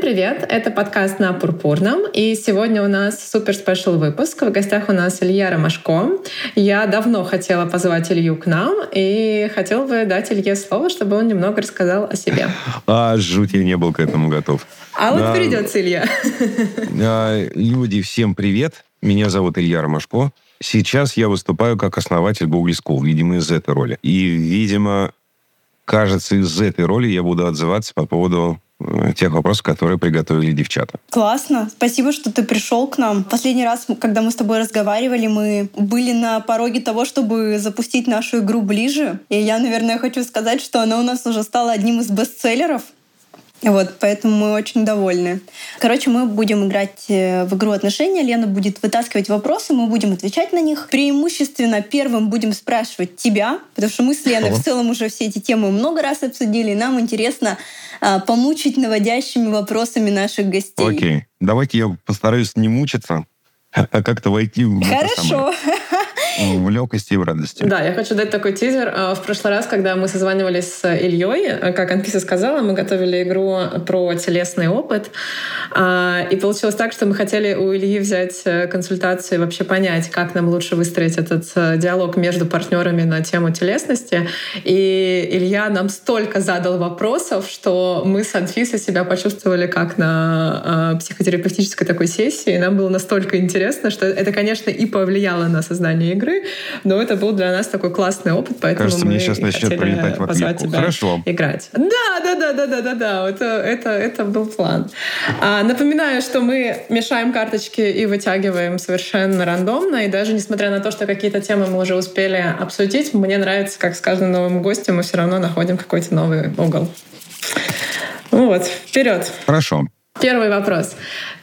Всем привет! Это подкаст на Пурпурном. И сегодня у нас супер спешл выпуск. В гостях у нас Илья Ромашко. Я давно хотела позвать Илью к нам и хотела бы дать Илье слово, чтобы он немного рассказал о себе. А, жуть, я не был к этому готов. А вот придется, Илья. А, люди, всем привет. Меня зовут Илья Ромашко. Сейчас я выступаю как основатель Google School, видимо, из этой роли. И, видимо, кажется, из этой роли я буду отзываться по поводу тех вопросов, которые приготовили девчата. Классно. Спасибо, что ты пришел к нам. Последний раз, когда мы с тобой разговаривали, мы были на пороге того, чтобы запустить нашу игру ближе. И я, наверное, хочу сказать, что она у нас уже стала одним из бестселлеров. Вот, поэтому мы очень довольны. Короче, мы будем играть э, в игру отношения. Лена будет вытаскивать вопросы, мы будем отвечать на них. Преимущественно первым будем спрашивать тебя, потому что мы с Леной в целом уже все эти темы много раз обсудили, и нам интересно а, помучить наводящими вопросами наших гостей. Окей. Давайте я постараюсь не мучиться, а как-то войти в Хорошо. в легкости и в радости. Да, я хочу дать такой тизер. А, в прошлый раз, когда мы созванивались с Ильей, э, как Анфиса сказала, мы готовили игру про телесный опыт. А, и получилось так, что мы хотели у Ильи взять э, консультацию и вообще понять, как нам лучше выстроить этот э, диалог между партнерами на тему телесности. И Илья нам столько задал вопросов, что мы с Анфисой себя почувствовали как на психотерапевтической такой сессии. И нам было настолько интересно, что это, конечно, и повлияло на создание игры, игры, но это был для нас такой классный опыт, поэтому Кажется, мы мне сейчас начнет прилетать в тебя Хорошо. играть. Да, да, да, да, да, да, да, это, это, это был план. А, напоминаю, что мы мешаем карточки и вытягиваем совершенно рандомно, и даже несмотря на то, что какие-то темы мы уже успели обсудить, мне нравится, как с каждым новым гостем мы все равно находим какой-то новый угол. Ну вот, вперед. Хорошо. Первый вопрос.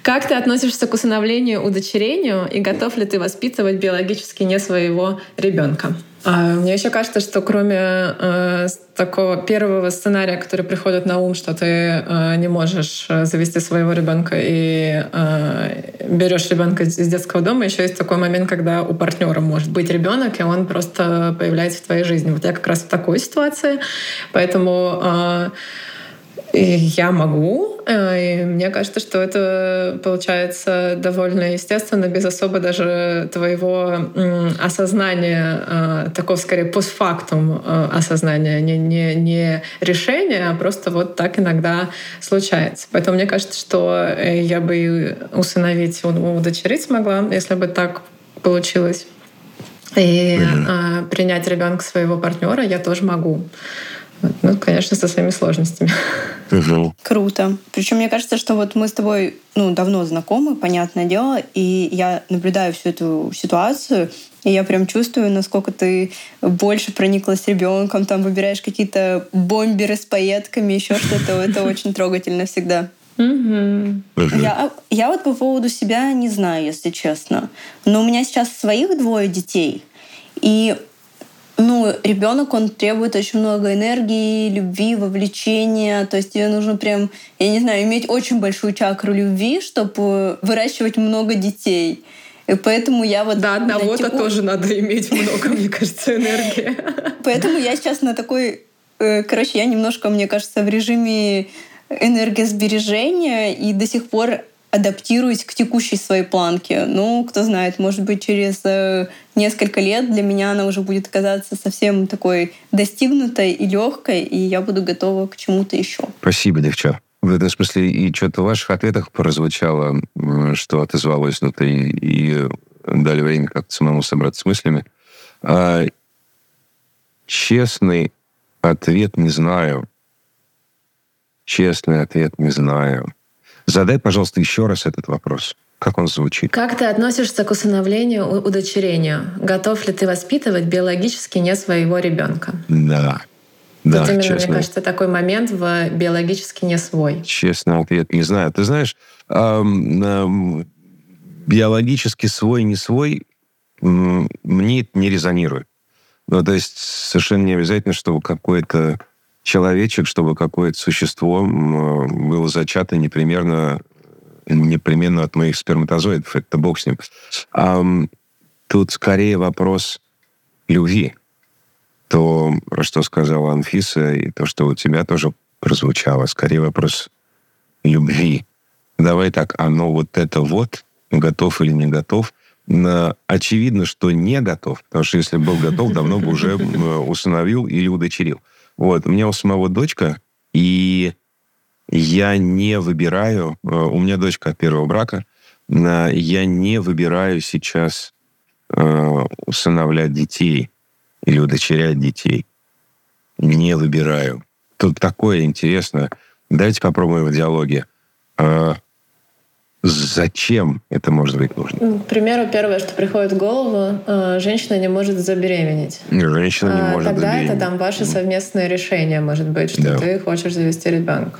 Как ты относишься к усыновлению, удочерению и готов ли ты воспитывать биологически не своего ребенка? А, мне еще кажется, что кроме э, такого первого сценария, который приходит на ум, что ты э, не можешь э, завести своего ребенка и э, берешь ребенка из детского дома, еще есть такой момент, когда у партнера может быть ребенок, и он просто появляется в твоей жизни. Вот я как раз в такой ситуации, поэтому э, я могу. Э, и мне кажется, что это получается довольно естественно, без особо даже твоего осознания, э, такого скорее постфактум э, осознания, не, не, не решения, а просто вот так иногда случается. Поэтому мне кажется, что я бы усыновить, удочерить смогла, если бы так получилось. И mm-hmm. принять ребенка своего партнера я тоже могу. Ну, конечно, со своими сложностями. Угу. Круто. Причем мне кажется, что вот мы с тобой ну, давно знакомы, понятное дело, и я наблюдаю всю эту ситуацию, и я прям чувствую, насколько ты больше прониклась ребенком, там выбираешь какие-то бомберы с пайетками, еще что-то. Это очень трогательно всегда. Я, я вот по поводу себя не знаю, если честно. Но у меня сейчас своих двое детей. И ну, ребенок, он требует очень много энергии, любви, вовлечения. То есть тебе нужно прям, я не знаю, иметь очень большую чакру любви, чтобы выращивать много детей. И поэтому я вот... Да, одного-то текущ... тоже надо иметь много, мне кажется, энергии. Поэтому я сейчас на такой... Э, короче, я немножко, мне кажется, в режиме энергосбережения и до сих пор адаптируюсь к текущей своей планке. Ну, кто знает, может быть, через э, несколько лет для меня она уже будет казаться совсем такой достигнутой и легкой, и я буду готова к чему-то еще. Спасибо, девчат. В этом смысле и что-то в ваших ответах прозвучало, что отозвалось внутри, и дали время как-то самому собраться с мыслями. А, честный ответ не знаю. Честный ответ не знаю. Задай, пожалуйста, еще раз этот вопрос. Как он звучит? Как ты относишься к усыновлению, удочерению? Готов ли ты воспитывать биологически не своего ребенка? Да. Да, вот именно, честно. мне кажется, такой момент в биологически не свой. Честно ответ не знаю. Ты знаешь, эм, эм, биологически свой, не свой, мне это не резонирует. Ну, то есть совершенно не обязательно, чтобы какой-то человечек, чтобы какое-то существо было зачато непримерно, непременно от моих сперматозоидов. Это бог с ним. А, тут скорее вопрос любви. То, что сказала Анфиса, и то, что у тебя тоже прозвучало, скорее вопрос любви. Давай так, оно вот это вот, готов или не готов, очевидно, что не готов, потому что если был готов, давно бы уже усыновил или удочерил. Вот, у меня у самого дочка, и я не выбираю, э, у меня дочка от первого брака, я не выбираю сейчас э, усыновлять детей или удочерять детей. Не выбираю. Тут такое интересное. Давайте попробуем в диалоге. А, Зачем это может быть нужно? Ну, к примеру, первое, что приходит в голову, э, женщина не может забеременеть. Женщина не а, может Тогда забеременеть. это там ваше совместное решение, может быть, что да. ты хочешь завести ребенка.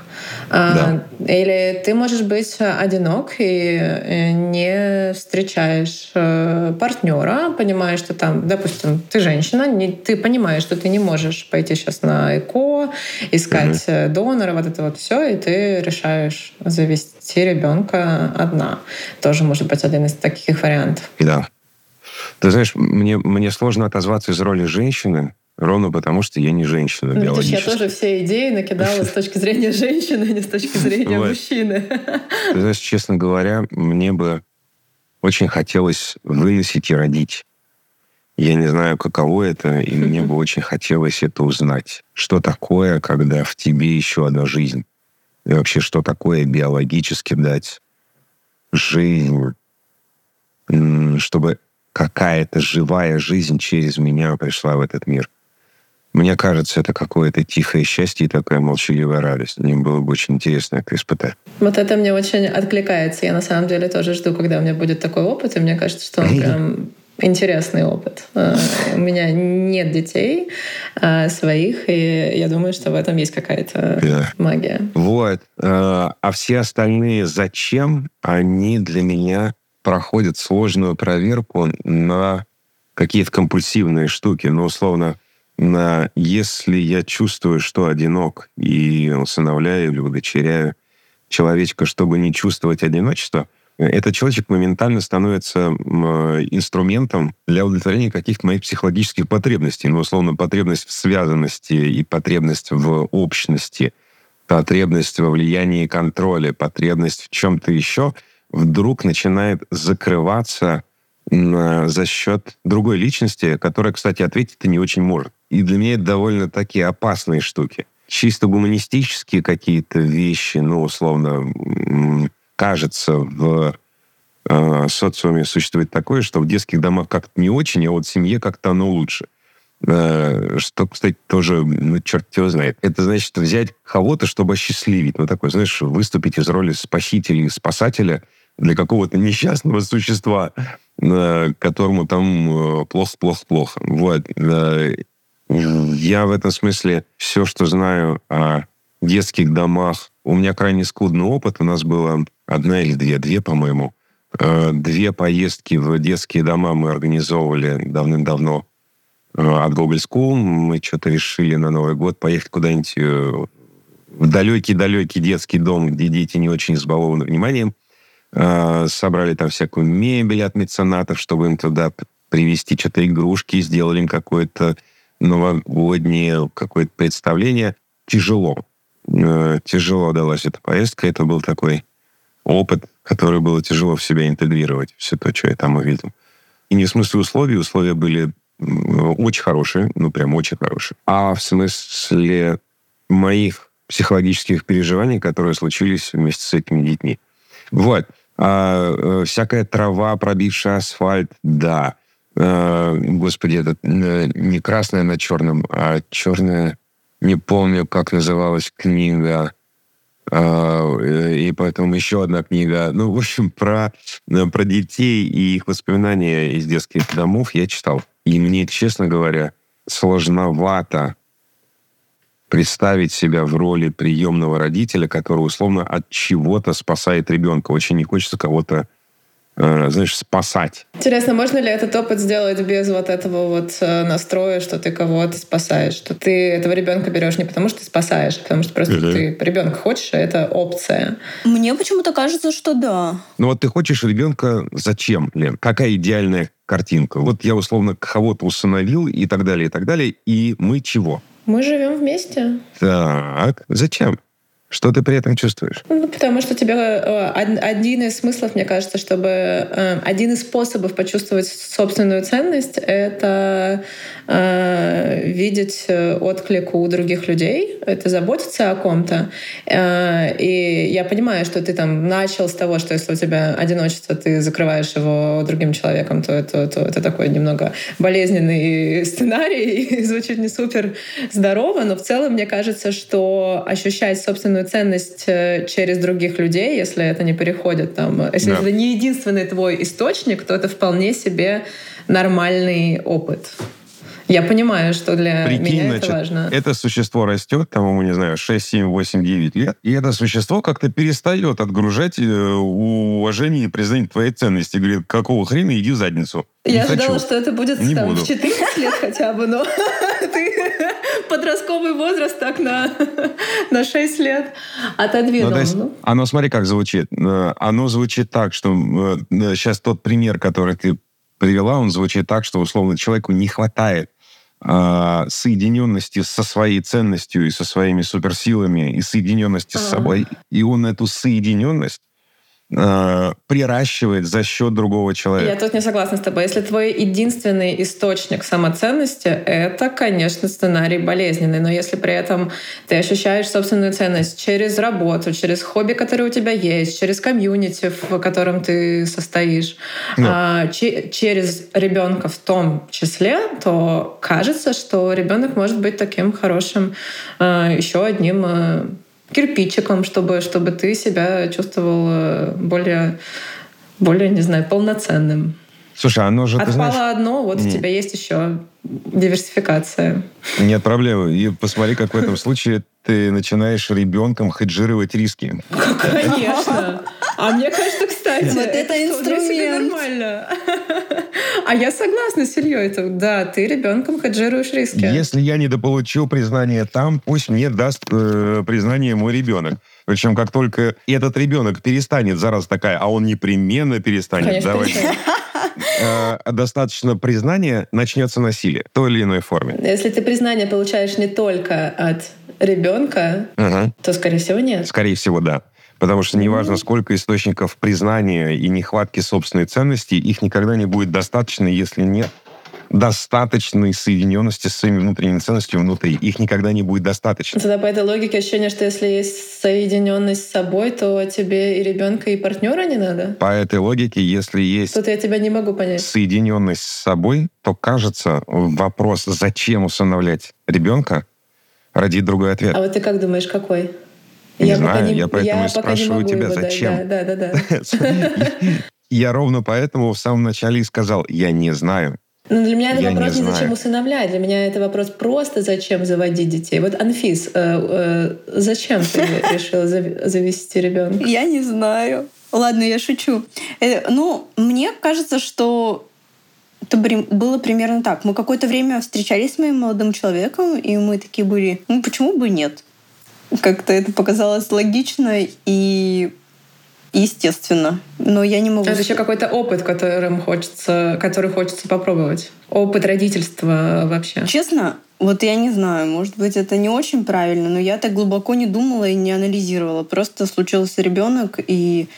А, да. Или ты можешь быть одинок и э, не встречаешь э, партнера, понимаешь, что там, допустим, ты женщина, не, ты понимаешь, что ты не можешь пойти сейчас на ЭКО, искать угу. донора, вот это вот все, и ты решаешь завести ребенка одна. Тоже может быть один из таких вариантов. Да. Ты знаешь, мне, мне сложно отозваться из роли женщины, ровно потому, что я не женщина ну, биологически. Я тоже все идеи накидала с точки зрения женщины, а не с точки зрения мужчины. Ты знаешь, честно говоря, мне бы очень хотелось выносить и родить. Я не знаю, каково это, и мне бы очень хотелось это узнать. Что такое, когда в тебе еще одна жизнь? И вообще, что такое биологически дать жизнь, чтобы какая-то живая жизнь через меня пришла в этот мир. Мне кажется, это какое-то тихое счастье и такая молчаливая радость. Мне было бы очень интересно это испытать. Вот это мне очень откликается. Я на самом деле тоже жду, когда у меня будет такой опыт, и мне кажется, что он прям интересный опыт. Э, у меня нет детей э, своих, и я думаю, что в этом есть какая-то да. магия. Вот. Э, а все остальные зачем, они для меня проходят сложную проверку на какие-то компульсивные штуки. Ну, условно, на если я чувствую, что одинок, и усыновляю или удочеряю человечка, чтобы не чувствовать одиночество — этот человек моментально становится инструментом для удовлетворения каких-то моих психологических потребностей. Ну, условно, потребность в связанности и потребность в общности, потребность во влиянии и контроле, потребность в чем-то еще вдруг начинает закрываться за счет другой личности, которая, кстати, ответить-то не очень может. И для меня это довольно такие опасные штуки. Чисто гуманистические какие-то вещи, ну, условно, кажется, в э, социуме существует такое, что в детских домах как-то не очень, а вот в семье как-то оно лучше. Э, что, кстати, тоже, ну, черт его знает. Это значит взять кого-то, чтобы осчастливить. Ну, такой, знаешь, выступить из роли спасителя и спасателя для какого-то несчастного существа, э, которому там плохо-плохо-плохо. Э, вот. Э, я в этом смысле все, что знаю о детских домах, у меня крайне скудный опыт. У нас было одна или две, две, по-моему. Э, две поездки в детские дома мы организовывали давным-давно э, от Google School. Мы что-то решили на Новый год поехать куда-нибудь э, в далекий-далекий детский дом, где дети не очень избалованы вниманием. Собрали там всякую мебель от меценатов, чтобы им туда привезти что-то игрушки, сделали им какое-то новогоднее какое-то представление. Тяжело. Тяжело далась эта поездка. Это был такой опыт, который было тяжело в себя интегрировать, все то, что я там увидел. И не в смысле условий, условия были очень хорошие, ну, прям очень хорошие, а в смысле моих психологических переживаний, которые случились вместе с этими детьми. Вот. А, э, всякая трава, пробившая асфальт, да. А, господи, это э, не красное на черном, а черное, не помню, как называлась книга. Э, и поэтому еще одна книга. Ну, в общем, про, э, про детей и их воспоминания из детских домов я читал. И мне, честно говоря, сложновато представить себя в роли приемного родителя, который условно от чего-то спасает ребенка. Очень не хочется кого-то знаешь, спасать. Интересно, можно ли этот опыт сделать без вот этого вот э, настроя, что ты кого-то спасаешь, что ты этого ребенка берешь не потому, что ты спасаешь, а потому что просто uh-huh. ты ребенка хочешь, а это опция. Мне почему-то кажется, что да. Ну вот ты хочешь ребенка зачем, Лен? Какая идеальная картинка? Вот я условно кого-то усыновил и так далее, и так далее, и мы чего? Мы живем вместе. Так, зачем? Что ты при этом чувствуешь? Ну, потому что тебе э, один из смыслов, мне кажется, чтобы э, один из способов почувствовать собственную ценность — это э, видеть отклик у других людей, это заботиться о ком-то. И я понимаю, что ты там начал с того, что если у тебя одиночество, ты закрываешь его другим человеком, то это, то это такой немного болезненный сценарий и звучит не супер здорово, но в целом мне кажется, что ощущать собственную собственную ценность э, через других людей, если это не переходит там, если да. это не единственный твой источник, то это вполне себе нормальный опыт. Я понимаю, что для Прикинь, меня это значит, важно. Это существо растет, там, ему, не знаю, 6, 7, 8, 9 лет, и это существо как-то перестает отгружать э, уважение и признание твоей ценности. Говорит, какого хрена, иди в задницу. Я не ожидала, хочу. что это будет не там, буду. в 14 лет хотя бы, но ты подростковый возраст так на, на 6 лет отодвинул. Ну, есть. Оно, смотри, как звучит. Э, оно звучит так, что сейчас э, тот пример, который ты привела, он звучит так, что, условно, человеку не хватает соединенности со своей ценностью и со своими суперсилами и соединенности а -а -а. с собой. И он эту соединенность э, приращивает за счет другого человека. Я тут не согласна с тобой. Если твой единственный источник самоценности, это, конечно, сценарий болезненный. Но если при этом ты ощущаешь собственную ценность через работу, через хобби, которые у тебя есть, через комьюнити, в котором ты состоишь, да. а, через ребенка в том числе, то кажется, что ребенок может быть таким хорошим а, еще одним а, кирпичиком, чтобы, чтобы ты себя чувствовал э, более, более, не знаю, полноценным. Слушай, оно же... Отпало знаешь... одно, вот у тебя есть еще диверсификация. Нет проблемы. И посмотри, как в этом случае ты начинаешь ребенком хеджировать риски. Конечно. А мне кажется, кстати, вот это, это инструмент. нормально. А я согласна с Ильей. Да, ты ребенком хеджируешь риски. Если я недополучил признание там, пусть мне даст э, признание мой ребенок. Причем как только этот ребенок перестанет, зараз такая, а он непременно перестанет. Конечно, давай. Э, достаточно признания, начнется насилие в той или иной форме. Если ты признание получаешь не только от ребенка, ага. то, скорее всего, нет. Скорее всего, да. Потому что неважно, сколько источников признания и нехватки собственной ценности, их никогда не будет достаточно, если нет достаточной соединенности с своими внутренними ценностями внутри. Их никогда не будет достаточно. Тогда по этой логике ощущение, что если есть соединенность с собой, то тебе и ребенка, и партнера не надо? По этой логике, если есть Тут я тебя не могу понять. соединенность с собой, то кажется вопрос, зачем усыновлять ребенка, родит другой ответ. А вот ты как думаешь, какой? Не я знаю, не, я поэтому я спрашиваю тебя, зачем. Да, да, да. Я ровно поэтому в самом начале и сказал, я не знаю. Ну, для меня это я вопрос не, не зачем усыновлять. Для меня это вопрос просто зачем заводить детей. Вот, Анфис, э, э, зачем ты решила завести ребенка? Я не знаю. Ладно, я шучу. Э, ну, мне кажется, что это было примерно так. Мы какое-то время встречались с моим молодым человеком, и мы такие были, ну почему бы нет? Как-то это показалось логично и естественно. Но я не могу... Это еще какой-то опыт, которым хочется, который хочется попробовать. Опыт родительства вообще. Честно, вот я не знаю, может быть, это не очень правильно, но я так глубоко не думала и не анализировала. Просто случился ребенок, и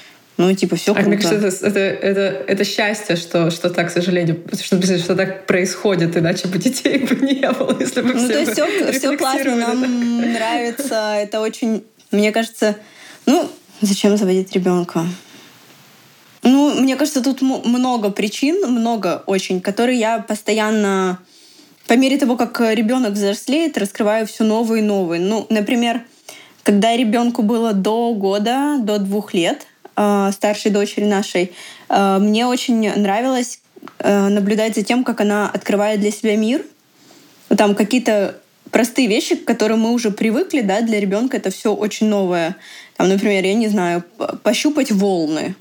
ну, типа, все круто. А мне кажется, это, это, это, это счастье, что, что так, к сожалению, что, что так происходит, иначе бы детей бы не было, если бы ну, все то есть все, все классно, нам нравится, это очень, мне кажется, ну, зачем заводить ребенка? Ну, мне кажется, тут много причин, много очень, которые я постоянно, по мере того, как ребенок взрослеет, раскрываю все новые и новые. Ну, например, когда ребенку было до года, до двух лет, старшей дочери нашей, э, мне очень нравилось э, наблюдать за тем, как она открывает для себя мир. Там какие-то простые вещи, к которым мы уже привыкли, да, для ребенка это все очень новое. Там, например, я не знаю, пощупать волны,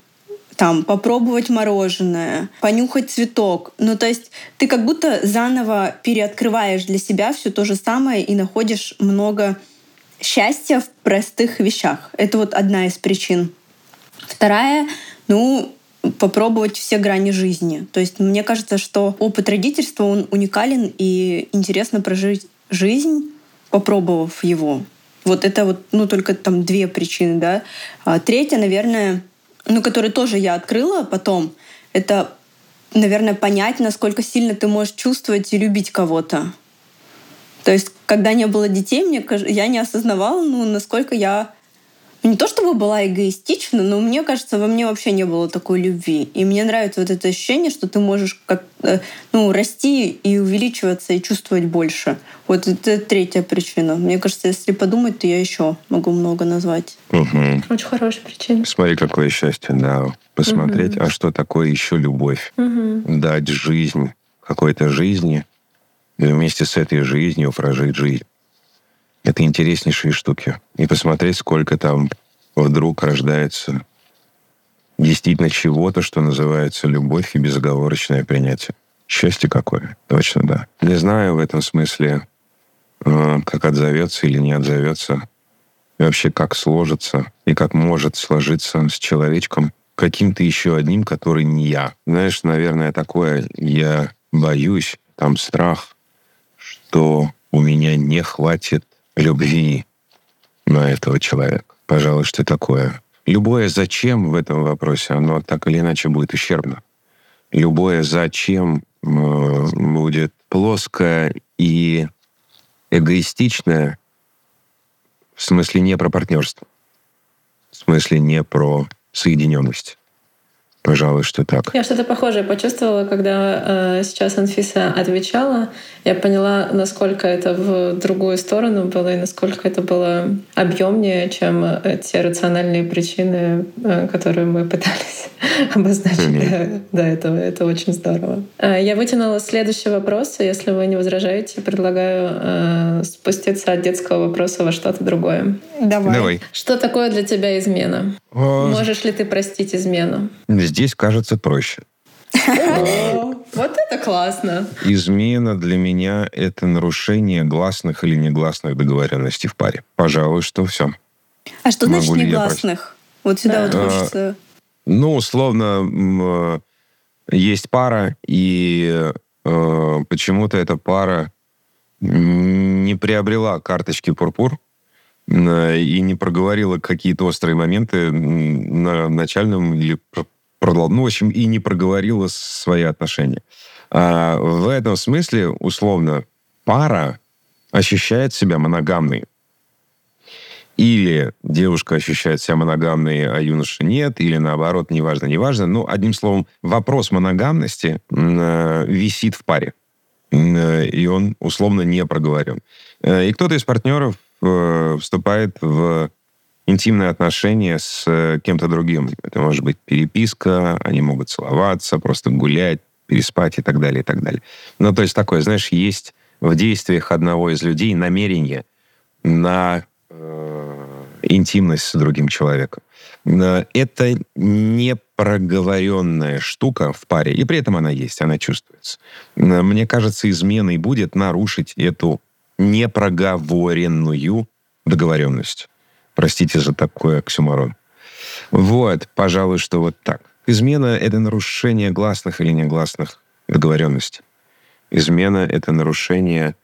там, попробовать мороженое, понюхать цветок. Ну, то есть ты как будто заново переоткрываешь для себя все то же самое и находишь много счастья в простых вещах. Это вот одна из причин. Вторая, ну, попробовать все грани жизни. То есть мне кажется, что опыт родительства, он уникален и интересно прожить жизнь, попробовав его. Вот это вот, ну, только там две причины, да. А третья, наверное, ну, которую тоже я открыла потом, это, наверное, понять, насколько сильно ты можешь чувствовать и любить кого-то. То есть, когда не было детей, мне, я не осознавала, ну, насколько я не то чтобы была эгоистична, но мне кажется, во мне вообще не было такой любви. И мне нравится вот это ощущение, что ты можешь как э, ну, расти и увеличиваться и чувствовать больше. Вот это третья причина. Мне кажется, если подумать, то я еще могу много назвать. Угу. Очень хорошая причина. Смотри, какое счастье, да. Посмотреть, угу. а что такое еще любовь. Угу. Дать жизнь какой-то жизни и вместе с этой жизнью прожить жизнь. Это интереснейшие штуки. И посмотреть, сколько там вдруг рождается действительно чего-то, что называется любовь и безоговорочное принятие. Счастье какое. Точно, да. Не знаю в этом смысле, э, как отзовется или не отзовется, и вообще как сложится, и как может сложиться с человечком каким-то еще одним, который не я. Знаешь, наверное, такое я боюсь, там страх, что у меня не хватит любви на этого человека. Пожалуй, что такое. Любое «зачем» в этом вопросе, оно так или иначе будет ущербно. Любое «зачем» будет плоское и эгоистичное, в смысле не про партнерство, в смысле не про соединенность. Пожалуй, что так. Я что-то похожее почувствовала, когда э, сейчас Анфиса отвечала. Я поняла, насколько это в другую сторону было и насколько это было объемнее, чем те рациональные причины, э, которые мы пытались обозначить mm-hmm. до, до этого. Это очень здорово. Э, я вытянула следующий вопрос. Если вы не возражаете, предлагаю э, спуститься от детского вопроса во что-то другое. Давай. Давай. Что такое для тебя измена? О... Можешь ли ты простить измену? Здесь кажется проще. Вот это классно. Измена для меня — это нарушение гласных или негласных договоренностей в паре. Пожалуй, что все. А что значит негласных? Вот сюда вот а, хочется... Ну, условно, есть пара, и э, почему-то эта пара не приобрела карточки пурпур и не проговорила какие-то острые моменты на начальном или ну, в общем, и не проговорила свои отношения. А в этом смысле, условно, пара ощущает себя моногамной. Или девушка ощущает себя моногамной, а юноша нет, или наоборот, неважно, неважно. Ну, одним словом, вопрос моногамности э, висит в паре. Э, и он условно не проговорен. Э, и кто-то из партнеров э, вступает в интимные отношения с э, кем-то другим. Это может быть переписка, они могут целоваться, просто гулять, переспать и так далее, и так далее. Ну, то есть такое, знаешь, есть в действиях одного из людей намерение на э, интимность с другим человеком. Это непроговоренная штука в паре, и при этом она есть, она чувствуется. Мне кажется, изменой будет нарушить эту непроговоренную договоренность. Простите за такой оксюморон. Вот, пожалуй, что вот так. Измена — это нарушение гласных или негласных договоренностей. Измена — это нарушение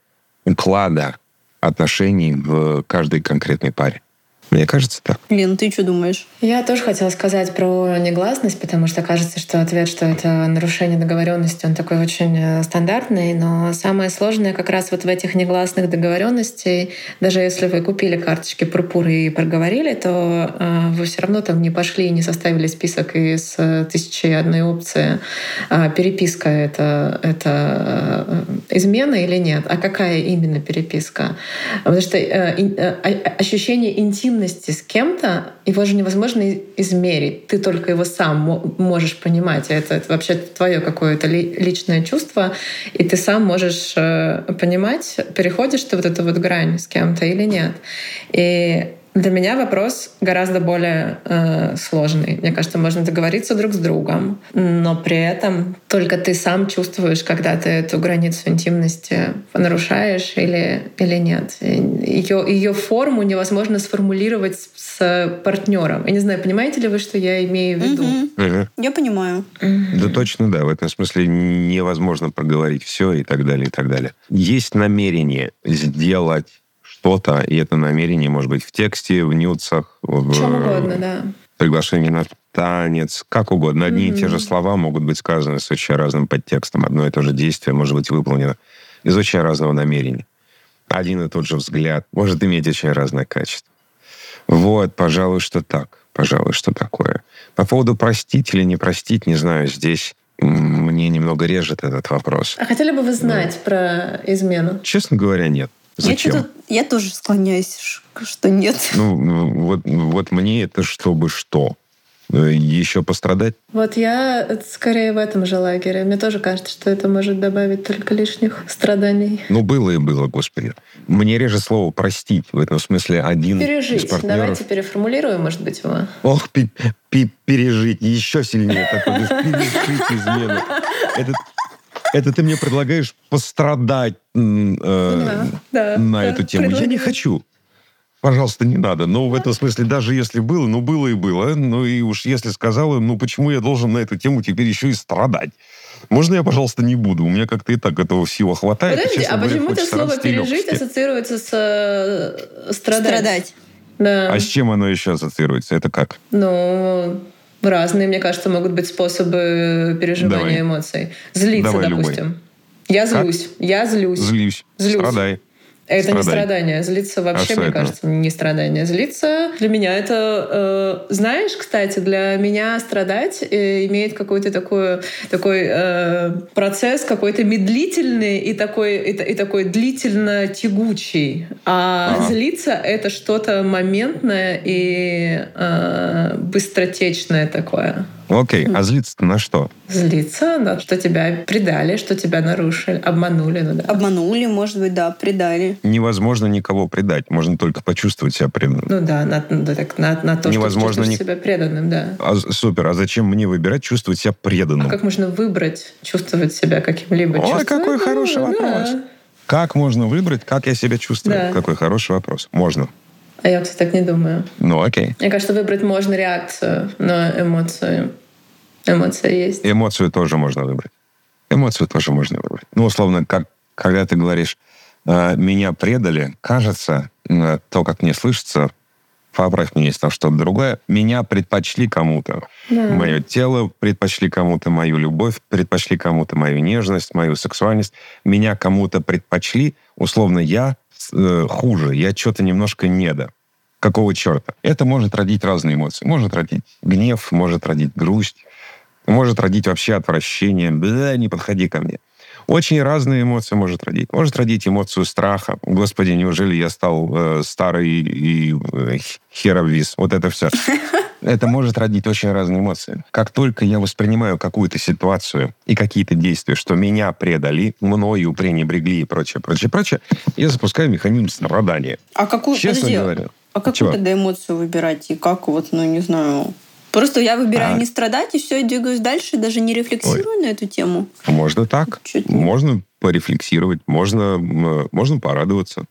уклада отношений в каждой конкретной паре. Мне кажется так. Лен, ты что думаешь? Я тоже хотела сказать про негласность, потому что кажется, что ответ, что это нарушение договоренности, он такой очень э, стандартный, но самое сложное как раз вот в этих негласных договоренностей, даже если вы купили карточки пурпуры и проговорили, то э, вы все равно там не пошли и не составили список из э, тысячи одной опции. А переписка это, это э, измена или нет? А какая именно переписка? Потому что э, э, ощущение интимности интимности с кем-то, его же невозможно измерить. Ты только его сам можешь понимать. Это, это вообще твое какое-то личное чувство, и ты сам можешь э, понимать, переходишь ты вот эту вот грань с кем-то или нет. И для меня вопрос гораздо более э, сложный. Мне кажется, можно договориться друг с другом, но при этом только ты сам чувствуешь, когда ты эту границу интимности нарушаешь или, или нет. Ее, ее форму невозможно сформулировать с, с партнером. Я не знаю, понимаете ли вы, что я имею в виду? Угу. Угу. Я понимаю. Угу. Да точно, да. В этом смысле невозможно проговорить все и так далее, и так далее. Есть намерение сделать что-то, и это намерение может быть в тексте, в нюцах, в Чем угодно, да. приглашении на танец, как угодно. Одни и те же слова могут быть сказаны с очень разным подтекстом. Одно и то же действие может быть выполнено из очень разного намерения. Один и тот же взгляд может иметь очень разное качество. Вот, пожалуй, что так. Пожалуй, что такое. По поводу простить или не простить, не знаю, здесь мне немного режет этот вопрос. А хотели бы вы знать про измену? Честно говоря, нет. Зачем? Я, я тоже склоняюсь, что нет. Ну, ну, вот, вот мне это чтобы что? Э, Еще пострадать? Вот я скорее в этом же лагере. Мне тоже кажется, что это может добавить только лишних страданий. Ну, было и было, господи. Мне реже слово «простить». В этом смысле один из Пережить. партнеров... Давайте переформулируем, может быть, его. Ох, пи- пи- пережить. Еще сильнее. пережить измену. Это, это ты мне предлагаешь пострадать э, на эту тему. Я не хочу. Пожалуйста, не надо. Но в этом смысле, даже если было, ну, было и было. Ну, и уж если сказала, ну, почему я должен на эту тему теперь еще и страдать? Можно я, пожалуйста, не буду? У меня как-то и так этого всего хватает. Подожди, а говоря, почему-то слово пережить ассоциируется с э, страдать? Страдать. Да. А с чем оно еще ассоциируется? Это как? Ну, разные, мне кажется, могут быть способы переживания Давай. эмоций. Злиться, Давай любой. допустим. Я Как? злюсь. Я злюсь. Злюсь. Злюсь. Страдай. Это не Страдай. страдание. Злиться вообще, А что мне кажется, не страдание. Злиться для меня это... э, знаешь, кстати, для меня страдать э, имеет какой-то такой, такой э, процесс какой-то медлительный и такой, и, и такой длительно тягучий. А Ага. злиться — это что-то моментное и э, быстротечное такое. Окей, а злиться на что? Злиться, да, что тебя предали, что тебя нарушили, обманули, ну да. Обманули, может быть, да, предали. Невозможно никого предать. Можно только почувствовать себя преданным. Ну да, на, ну да, так, на, на то, Невозможно что ты ни- чувствуешь себя преданным, да. А, супер, а зачем мне выбирать чувствовать себя преданным? А как можно выбрать чувствовать себя каким-либо Ой, чувством? какой Ну, хороший да. вопрос. Как можно выбрать, как я себя чувствую? Да. Какой хороший вопрос. Можно. А я, кстати, так не думаю. Ну, окей. Мне кажется, выбрать можно реакцию на эмоцию. Эмоция есть. Эмоцию тоже можно выбрать. Эмоцию тоже можно выбрать. Ну, условно, как, когда ты говоришь, э, меня предали, кажется, то, как мне слышится, поправь меня, если там что-то другое, меня предпочли кому-то. Да. Мое тело предпочли кому-то, мою любовь предпочли кому-то, мою нежность, мою сексуальность. Меня кому-то предпочли, условно, я э, хуже, я что-то немножко недо. Какого черта? Это может родить разные эмоции. Может родить гнев, может родить грусть, может родить вообще отвращение. Да, не подходи ко мне. Очень разные эмоции может родить. Может родить эмоцию страха. Господи, неужели я стал э, старый и э, херовис? Вот это все. Это может родить очень разные эмоции. Как только я воспринимаю какую-то ситуацию и какие-то действия, что меня предали, мною пренебрегли и прочее, прочее, прочее, я запускаю механизм страдания. А какую, Честно подожди, говоря. а какую Чего? тогда эмоцию выбирать? И как вот, ну, не знаю... Просто я выбираю А. не страдать, и все, я двигаюсь дальше, даже не рефлексирую на эту тему. Можно так. Чуть. Можно порефлексировать, можно, можно порадоваться.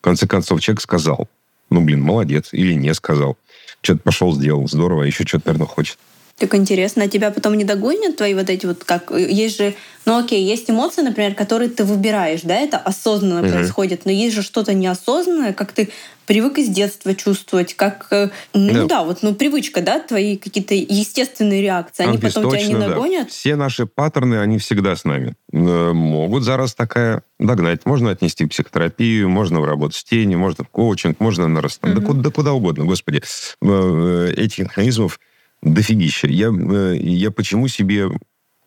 В конце концов, человек сказал, ну, блин, молодец, или не сказал. Что-то пошел, сделал, здорово, а еще что-то, наверное, хочет. Так интересно, а тебя потом не догонят твои вот эти вот, как, есть же, ну окей, есть эмоции, например, которые ты выбираешь, да, это осознанно Мгм. происходит, но есть же что-то неосознанное, как ты привык из детства чувствовать, как, э, ну Да. да, вот, ну привычка, да, твои какие-то естественные реакции, они потом тебя не точно, да. Все наши паттерны, они всегда с нами. Э, Могут зараз такая догнать. Можно отнести в психотерапию, можно в работу с тенью, можно в коучинг, можно на расстояние. Да, Мгм. куда, да куда угодно, господи. Э, Этих механизмов дофигища. Я, э, я почему себе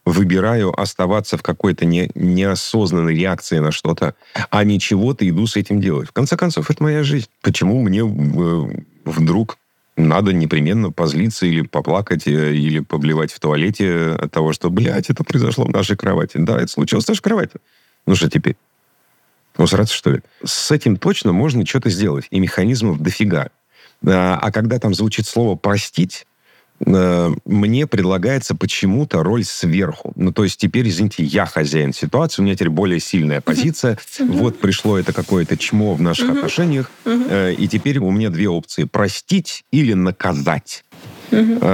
выбираю оставаться в какой-то не, неосознанной реакции на что-то, а не чего-то иду с этим делать. В конце концов, это моя жизнь. Почему мне э, вдруг надо непременно позлиться или поплакать, э, или поблевать в туалете от того, что, блядь, это произошло в нашей кровати. Да, это случилось в нашей кровати. Ну что теперь? Усраться, что ли? С этим точно можно что-то сделать. И механизмов дофига. А а когда там звучит слово «простить», мне предлагается почему-то роль сверху. Ну, то есть теперь, извините, я хозяин ситуации, у меня теперь более сильная позиция. Вот пришло это какое-то чмо в наших отношениях, э, и теперь у меня две опции. Простить или наказать. Угу.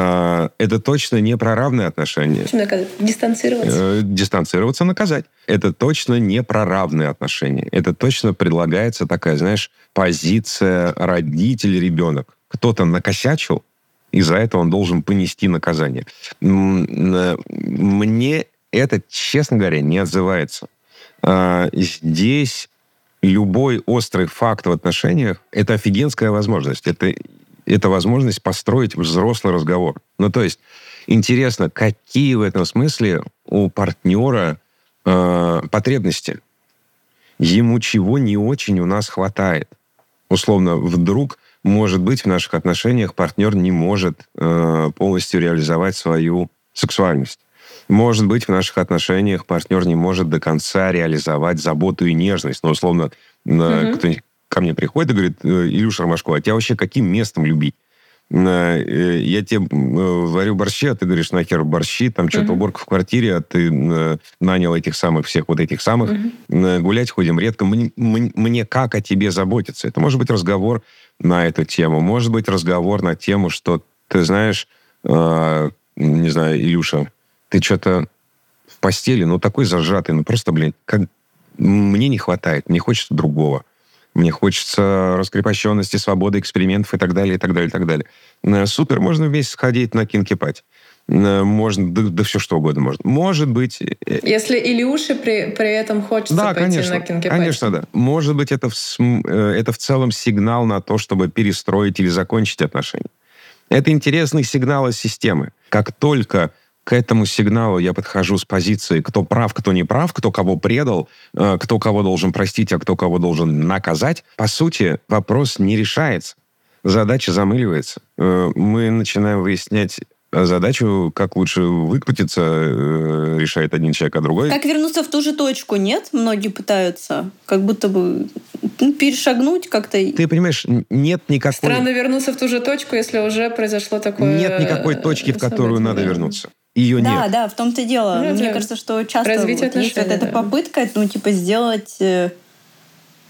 Это точно не про равные отношения. Почему наказать? Дистанцироваться? Э, дистанцироваться, наказать. Это точно не про равные отношения. Это точно предлагается такая, знаешь, позиция родитель-ребенок. Кто-то накосячил, и за это он должен понести наказание. Э, мне это, честно говоря, не отзывается. А, здесь любой острый факт в отношениях – это офигенская возможность. Это это возможность построить взрослый разговор. Ну, то есть, интересно, какие в этом смысле у партнера э, потребности? Ему чего не очень у нас хватает? Условно, вдруг, может быть, в наших отношениях партнер не может э, полностью реализовать свою сексуальность. Может быть, в наших отношениях партнер не может до конца реализовать заботу и нежность. Но, условно, mm-hmm. кто-нибудь ко мне приходит и говорит, «Э, Илюша Ромашко, а тебя вообще каким местом любить? Э, я тебе э, варю борщи, а ты говоришь, нахер борщи, там что-то уборка в квартире, а ты нанял этих самых, всех вот этих самых. Гулять ходим редко. Мне, мне как о тебе заботиться? Это может быть разговор на эту тему. Может быть разговор на тему, что ты знаешь, не знаю, Илюша, ты что-то в постели, ну, такой зажатый, ну, просто, блин, как... мне не хватает, мне хочется другого. Мне хочется раскрепощенности, свободы, экспериментов и так далее, и так далее, и так далее. Э, супер, можно вместе сходить на кинкипать. Э, можно, да, да все что угодно можно. Может быть... Э, Если Илюше при, при этом хочется да, пойти конечно, на кинкипать. конечно, да. Может быть, это в, это в целом сигнал на то, чтобы перестроить или закончить отношения. Это интересный сигнал из системы. Как только к этому сигналу я подхожу с позиции, кто прав, кто не прав, кто кого предал, э, кто кого должен простить, а кто кого должен наказать. По сути, вопрос не решается. Задача замыливается. Э, мы начинаем выяснять задачу, как лучше выкрутиться, э, решает один человек, а другой. Как вернуться в ту же точку, нет? Многие пытаются как будто бы ну, перешагнуть как-то. Ты понимаешь, нет никакой... Странно вернуться в ту же точку, если уже произошло такое... Нет никакой точки, в которую надо вернуться ее да, нет. Да, да, в том-то и дело. Ну, Мне кажется, что часто вот есть вот эта да. попытка, ну, типа, сделать э,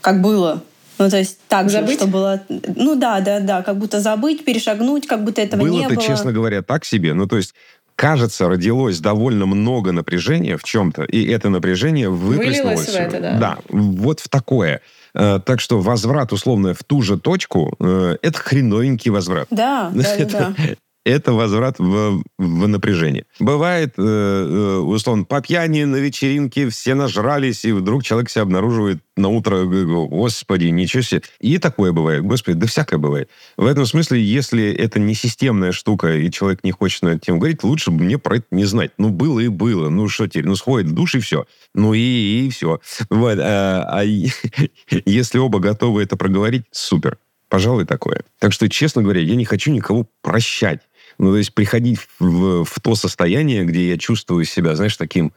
как было. Ну, то есть так забыть? же, что было... Ну, да, да, да, как будто забыть, перешагнуть, как будто этого было не было. честно говоря, так себе. Ну, то есть кажется, родилось довольно много напряжения в чем-то, и это напряжение выплеснулось. в это, да. Да, вот в такое. Э, так что возврат, условно, в ту же точку, э, это хреновенький возврат. Да, да, это, да это возврат в, в напряжение. Бывает, э, э, условно, по пьяни на вечеринке все нажрались, и вдруг человек себя обнаруживает на утро, господи, ничего себе. И такое бывает, господи, да всякое бывает. В этом смысле, если это не системная штука, и человек не хочет на эту тему говорить, лучше бы мне про это не знать. Ну, было и было. Ну, что теперь? Ну, сходит в душ и все. Ну, и, и все. Вот. А, а если оба готовы это проговорить, супер. Пожалуй, такое. Так что, честно говоря, я не хочу никого прощать. Ну, то есть приходить в, в то состояние, где я чувствую себя, знаешь, таким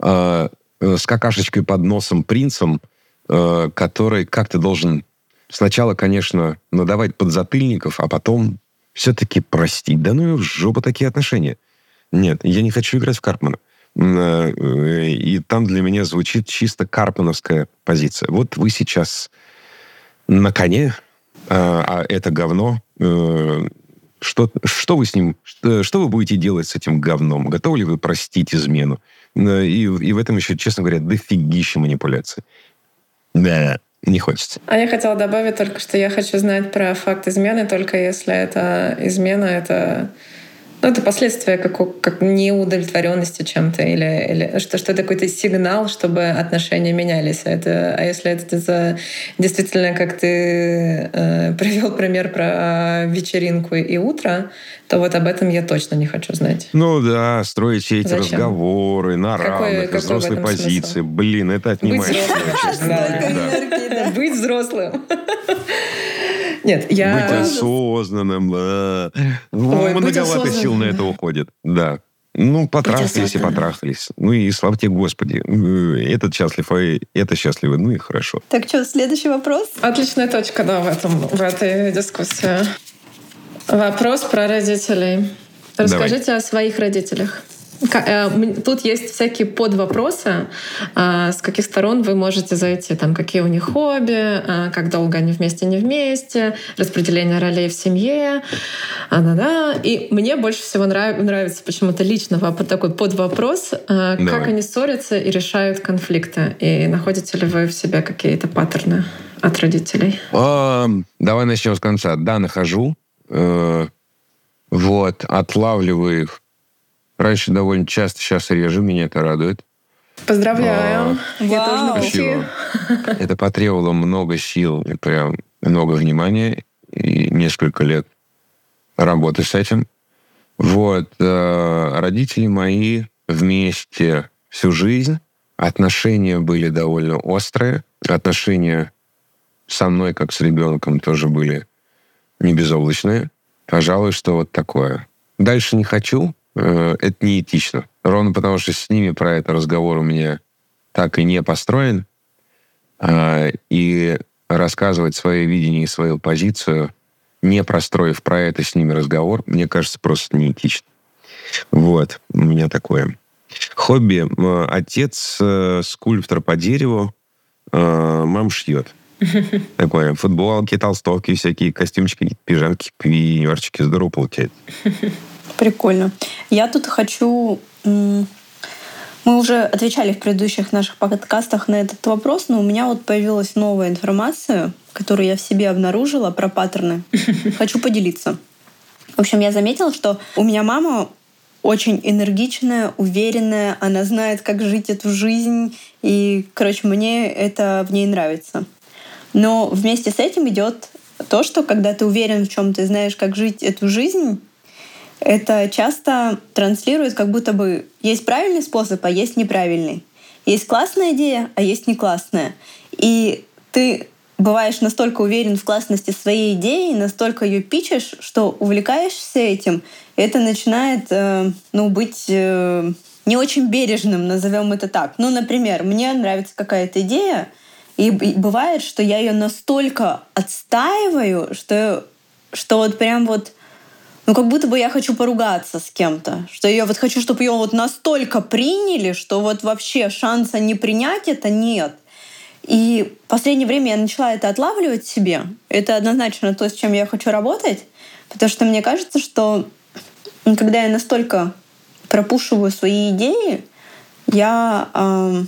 э, э, с какашечкой под носом принцем, э, который как-то должен сначала, конечно, надавать подзатыльников, а потом все-таки простить. Да ну и в жопу такие отношения. Нет, я не хочу играть в Карпмана. Э, и там для меня звучит чисто карпмановская позиция. Вот вы сейчас на коне, а, а это говно э, что, что вы с ним, что, что вы будете делать с этим говном? Готовы ли вы простить измену? Э, и, и в этом еще, честно говоря, дофигища манипуляций. Да, не хочется. А я хотела добавить только, что я хочу знать про факт измены, только если это измена, это ну, это последствия как, как неудовлетворенности чем-то или, или что, что это какой-то сигнал, чтобы отношения менялись. А, это, а если это, это действительно, как ты э, привел пример про вечеринку и утро, то вот об этом я точно не хочу знать. Ну да, строить все эти Зачем? разговоры на какой, равных, какой взрослой позиции. Смысл? Блин, это отнимает. Быть взрослым. Нет, я... Быть осознанным. Ой, Многовато сил на это уходит. Да. Ну, потрахались и потрахались. Ну и слава тебе, Господи. Этот счастлив, а это счастливы. Ну и хорошо. Так что, следующий вопрос? Отличная точка, да, в, этом, в этой дискуссии. Вопрос про родителей. Расскажите Давай. о своих родителях. Э, тут есть всякие подвопросы, а, с каких сторон вы можете зайти, там, какие у них хобби, а, как долго они вместе, не вместе, распределение ролей в семье. А. И мне больше всего нрав, нравится почему-то лично такой подвопрос, Давай. как они ссорятся и решают конфликты. И находите ли вы в себе какие-то паттерны от родителей? Давай начнем с конца. Да, нахожу. Э, вот, отлавливаю их Раньше довольно часто, сейчас реже, меня это радует. Поздравляю. А, Я тоже на пути. Это потребовало много сил и прям много внимания и несколько лет работы с этим. Вот. Э, родители мои вместе всю жизнь. Отношения были довольно острые. Отношения со мной, как с ребенком, тоже были не безоблачные. Пожалуй, что вот такое. Дальше не хочу, это неэтично. Ровно потому, что с ними про это разговор у меня так и не построен. А, и рассказывать свое видение и свою позицию, не простроив про это с ними разговор, мне кажется, просто неэтично. Вот, у меня такое. Хобби. Отец э, скульптор по дереву, э, мам шьет. Такое, футболки, толстовки, всякие костюмчики, пижамки, пеньюарчики. Здорово получается. Прикольно. Я тут хочу... Мы уже отвечали в предыдущих наших подкастах на этот вопрос, но у меня вот появилась новая информация, которую я в себе обнаружила про паттерны. Хочу поделиться. В общем, я заметила, что у меня мама очень энергичная, уверенная, она знает, как жить эту жизнь, и, короче, мне это в ней нравится. Но вместе с этим идет то, что когда ты уверен в чем ты знаешь, как жить эту жизнь, это часто транслирует, как будто бы есть правильный способ, а есть неправильный. Есть классная идея, а есть не классная. И ты бываешь настолько уверен в классности своей идеи, настолько ее пичешь, что увлекаешься этим, это начинает э, ну, быть э, не очень бережным, назовем это так. Ну, например, мне нравится какая-то идея, и бывает, что я ее настолько отстаиваю, что, что вот прям вот ну как будто бы я хочу поругаться с кем-то, что я вот хочу, чтобы ее вот настолько приняли, что вот вообще шанса не принять это нет. И в последнее время я начала это отлавливать себе. Это однозначно то, с чем я хочу работать, потому что мне кажется, что когда я настолько пропушиваю свои идеи, я э,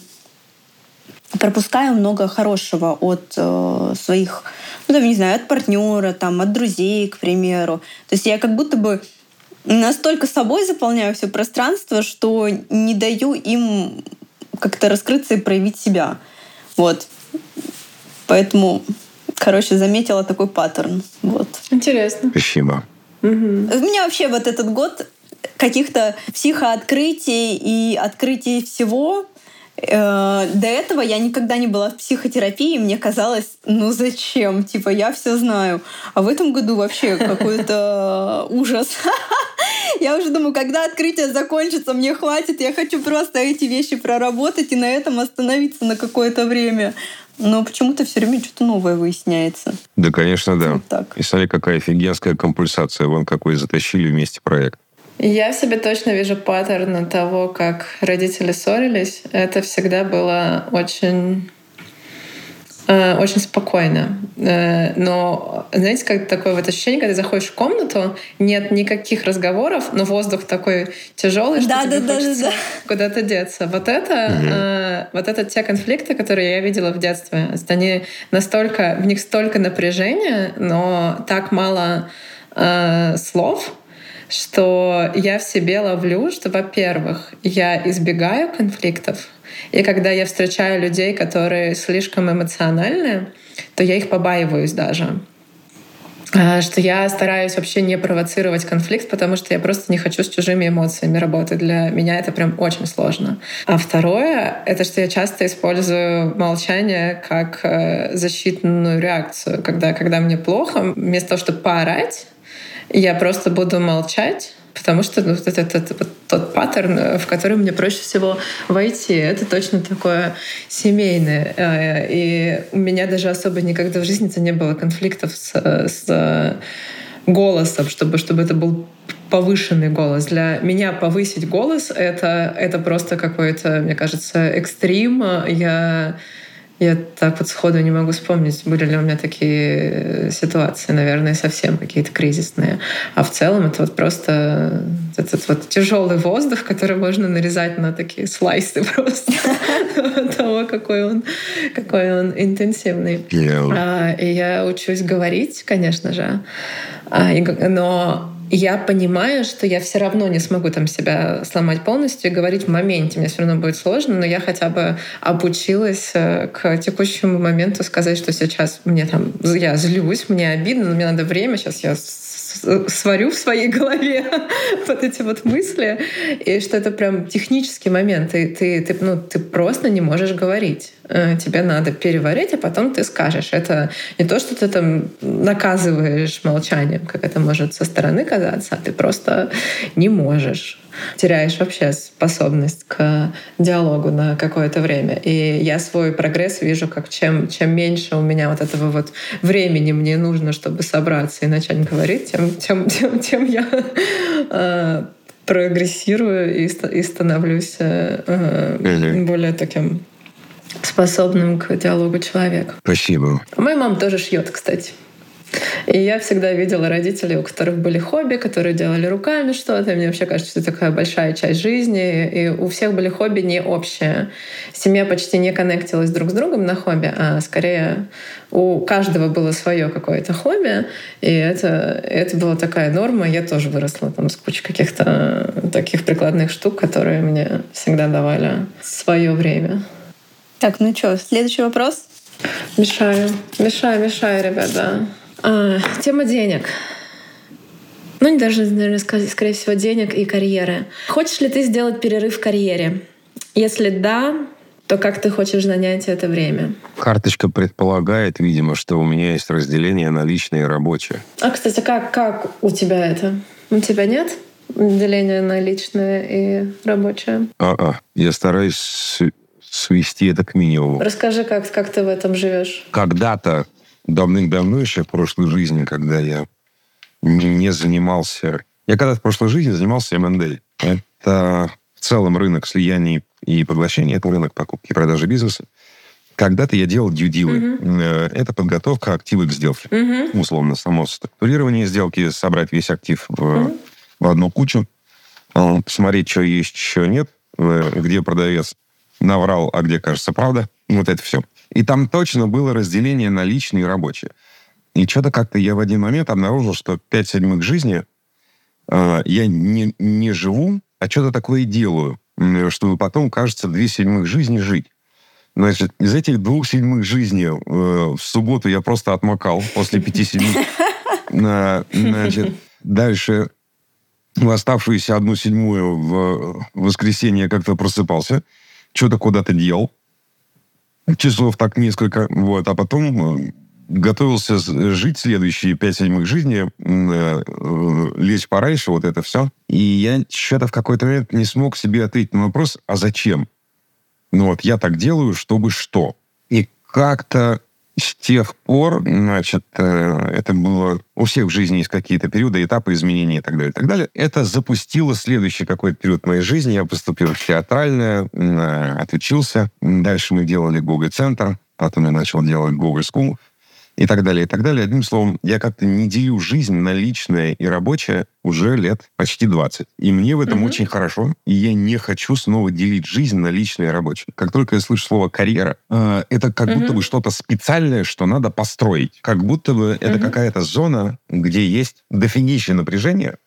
пропускаю много хорошего от э, своих ну, там, не знаю, от партнера, там, от друзей, к примеру. То есть я как будто бы настолько собой заполняю все пространство, что не даю им как-то раскрыться и проявить себя. Вот. Поэтому, короче, заметила такой паттерн. Вот. Интересно. Спасибо. Угу. У меня вообще вот этот год каких-то психооткрытий и открытий всего до этого я никогда не была в психотерапии, мне казалось, ну зачем? Типа, я все знаю. А в этом году вообще какой-то ужас. Я уже думаю, когда открытие закончится, мне хватит, я хочу просто эти вещи проработать и на этом остановиться на какое-то время. Но почему-то все время что-то новое выясняется. Да, конечно, да. Вот так. И смотри, какая офигенская компульсация. Вон какой затащили вместе проект. Я в себе точно вижу паттерн того, как родители ссорились. Это всегда было очень э, очень спокойно. Э, но, знаете, как такое вот ощущение, когда ты заходишь в комнату, нет никаких разговоров, но воздух такой тяжелый, что да, тебе да, хочется да, да. куда-то деться. Вот это, mm-hmm. вот это те конфликты, которые я видела в детстве. Они настолько, в них столько напряжения, но так мало э, слов, что я в себе ловлю, что, во-первых, я избегаю конфликтов, и когда я встречаю людей, которые слишком эмоциональны, то я их побаиваюсь даже а, что я стараюсь вообще не провоцировать конфликт, потому что я просто не хочу с чужими эмоциями работать. Для меня это прям очень сложно. А второе — это что я часто использую молчание как э, защитную реакцию. Когда, когда мне плохо, вместо того, чтобы поорать, я просто буду молчать, потому что ну, это, это, это вот тот паттерн, в который мне проще всего войти. Это точно такое семейное. Э, и у меня даже особо никогда в жизни не было конфликтов с, с голосом, чтобы, чтобы это был повышенный голос. Для меня повысить голос это, это просто какой-то, мне кажется, экстрим. Я я так вот сходу не могу вспомнить, были ли у меня такие ситуации, наверное, совсем какие-то кризисные. А в целом это вот просто этот вот тяжелый воздух, который можно нарезать на такие слайсы просто того, какой он, какой он интенсивный. А, и я учусь говорить, конечно же, а, но я понимаю, что я все равно не смогу там себя сломать полностью и говорить в моменте. Мне все равно будет сложно, но я хотя бы обучилась э, к текущему моменту сказать, что сейчас мне там я злюсь, мне обидно, но мне надо время, сейчас я сварю в своей голове вот эти вот мысли, и что это прям технический момент. Ты, ты, ты, ну, ты просто не можешь говорить. Э, тебе надо переварить, а потом ты скажешь. Это не то, что ты там наказываешь молчанием, как это может со стороны казаться, а ты просто не можешь теряешь вообще способность к диалогу на какое-то время. И я свой прогресс вижу, как чем, чем меньше у меня вот этого вот времени мне нужно, чтобы собраться и начать говорить, тем, тем, тем, тем я э, прогрессирую и, и становлюсь э, более таким способным к диалогу человека. Спасибо. Моя мама тоже шьет, кстати. И я всегда видела родителей, у которых были хобби, которые делали руками что-то. И мне вообще кажется, что это такая большая часть жизни. И у всех были хобби не общие. Семья почти не коннектилась друг с другом на хобби, а скорее у каждого было свое какое-то хобби. И это, это была такая норма. Я тоже выросла там с кучей каких-то таких прикладных штук, которые мне всегда давали свое время. Так, ну что, следующий вопрос? Мешаю, мешаю, мешаю, ребята. А, тема денег. Ну, не даже, наверное, сказать, скорее всего, денег и карьеры. Хочешь ли ты сделать перерыв в карьере? Если да, то как ты хочешь занять это время? Карточка предполагает, видимо, что у меня есть разделение на личное и рабочее. А, кстати, как, как у тебя это? У тебя нет деления на личное и рабочее? А-а. Я стараюсь свести это к минимуму. Расскажи, как, как ты в этом живешь? Когда-то давным-давно еще в прошлой жизни, когда я не занимался... Я когда-то в прошлой жизни занимался M&A. Это в целом рынок слияний и поглощений. Это рынок покупки и продажи бизнеса. Когда-то я делал due deal. Uh-huh. Это подготовка актива к сделке. Uh-huh. Условно, само структурирование сделки, собрать весь актив в, uh-huh. в одну кучу, э, посмотреть, что есть, что нет, э, где продавец наврал, а где, кажется, правда. Вот это все. И там точно было разделение на личные и рабочие. И что-то как-то я в один момент обнаружил, что пять седьмых жизни э, я не, не живу, а что-то такое делаю, чтобы потом, кажется, две седьмых жизни жить. Значит, из этих двух седьмых жизней э, в субботу я просто отмокал после пяти седьмых. Значит, дальше в оставшуюся одну седьмую в воскресенье как-то просыпался, что-то куда-то делал, часов так несколько, вот, а потом э, готовился жить следующие пять седьмых жизни, э, э, лечь пораньше, вот это все. И я что-то в какой-то момент не смог себе ответить на вопрос, а зачем? Ну вот я так делаю, чтобы что? И как-то с тех пор, значит, э, это было... У всех в жизни есть какие-то периоды, этапы изменений и так далее, и так далее. Это запустило следующий какой-то период моей жизни. Я поступил в театральное, э, отучился. Дальше мы делали Google центр потом я начал делать Google School и так далее, и так далее. Одним словом, я как-то не делю жизнь на личное и рабочее уже лет почти 20. И мне в этом mm-hmm. очень хорошо, и я не хочу снова делить жизнь на личное и рабочее. Как только я слышу слово «карьера», э, это как mm-hmm. будто бы что-то специальное, что надо построить. Как будто бы mm-hmm. это какая-то зона, где есть дофигища напряжения,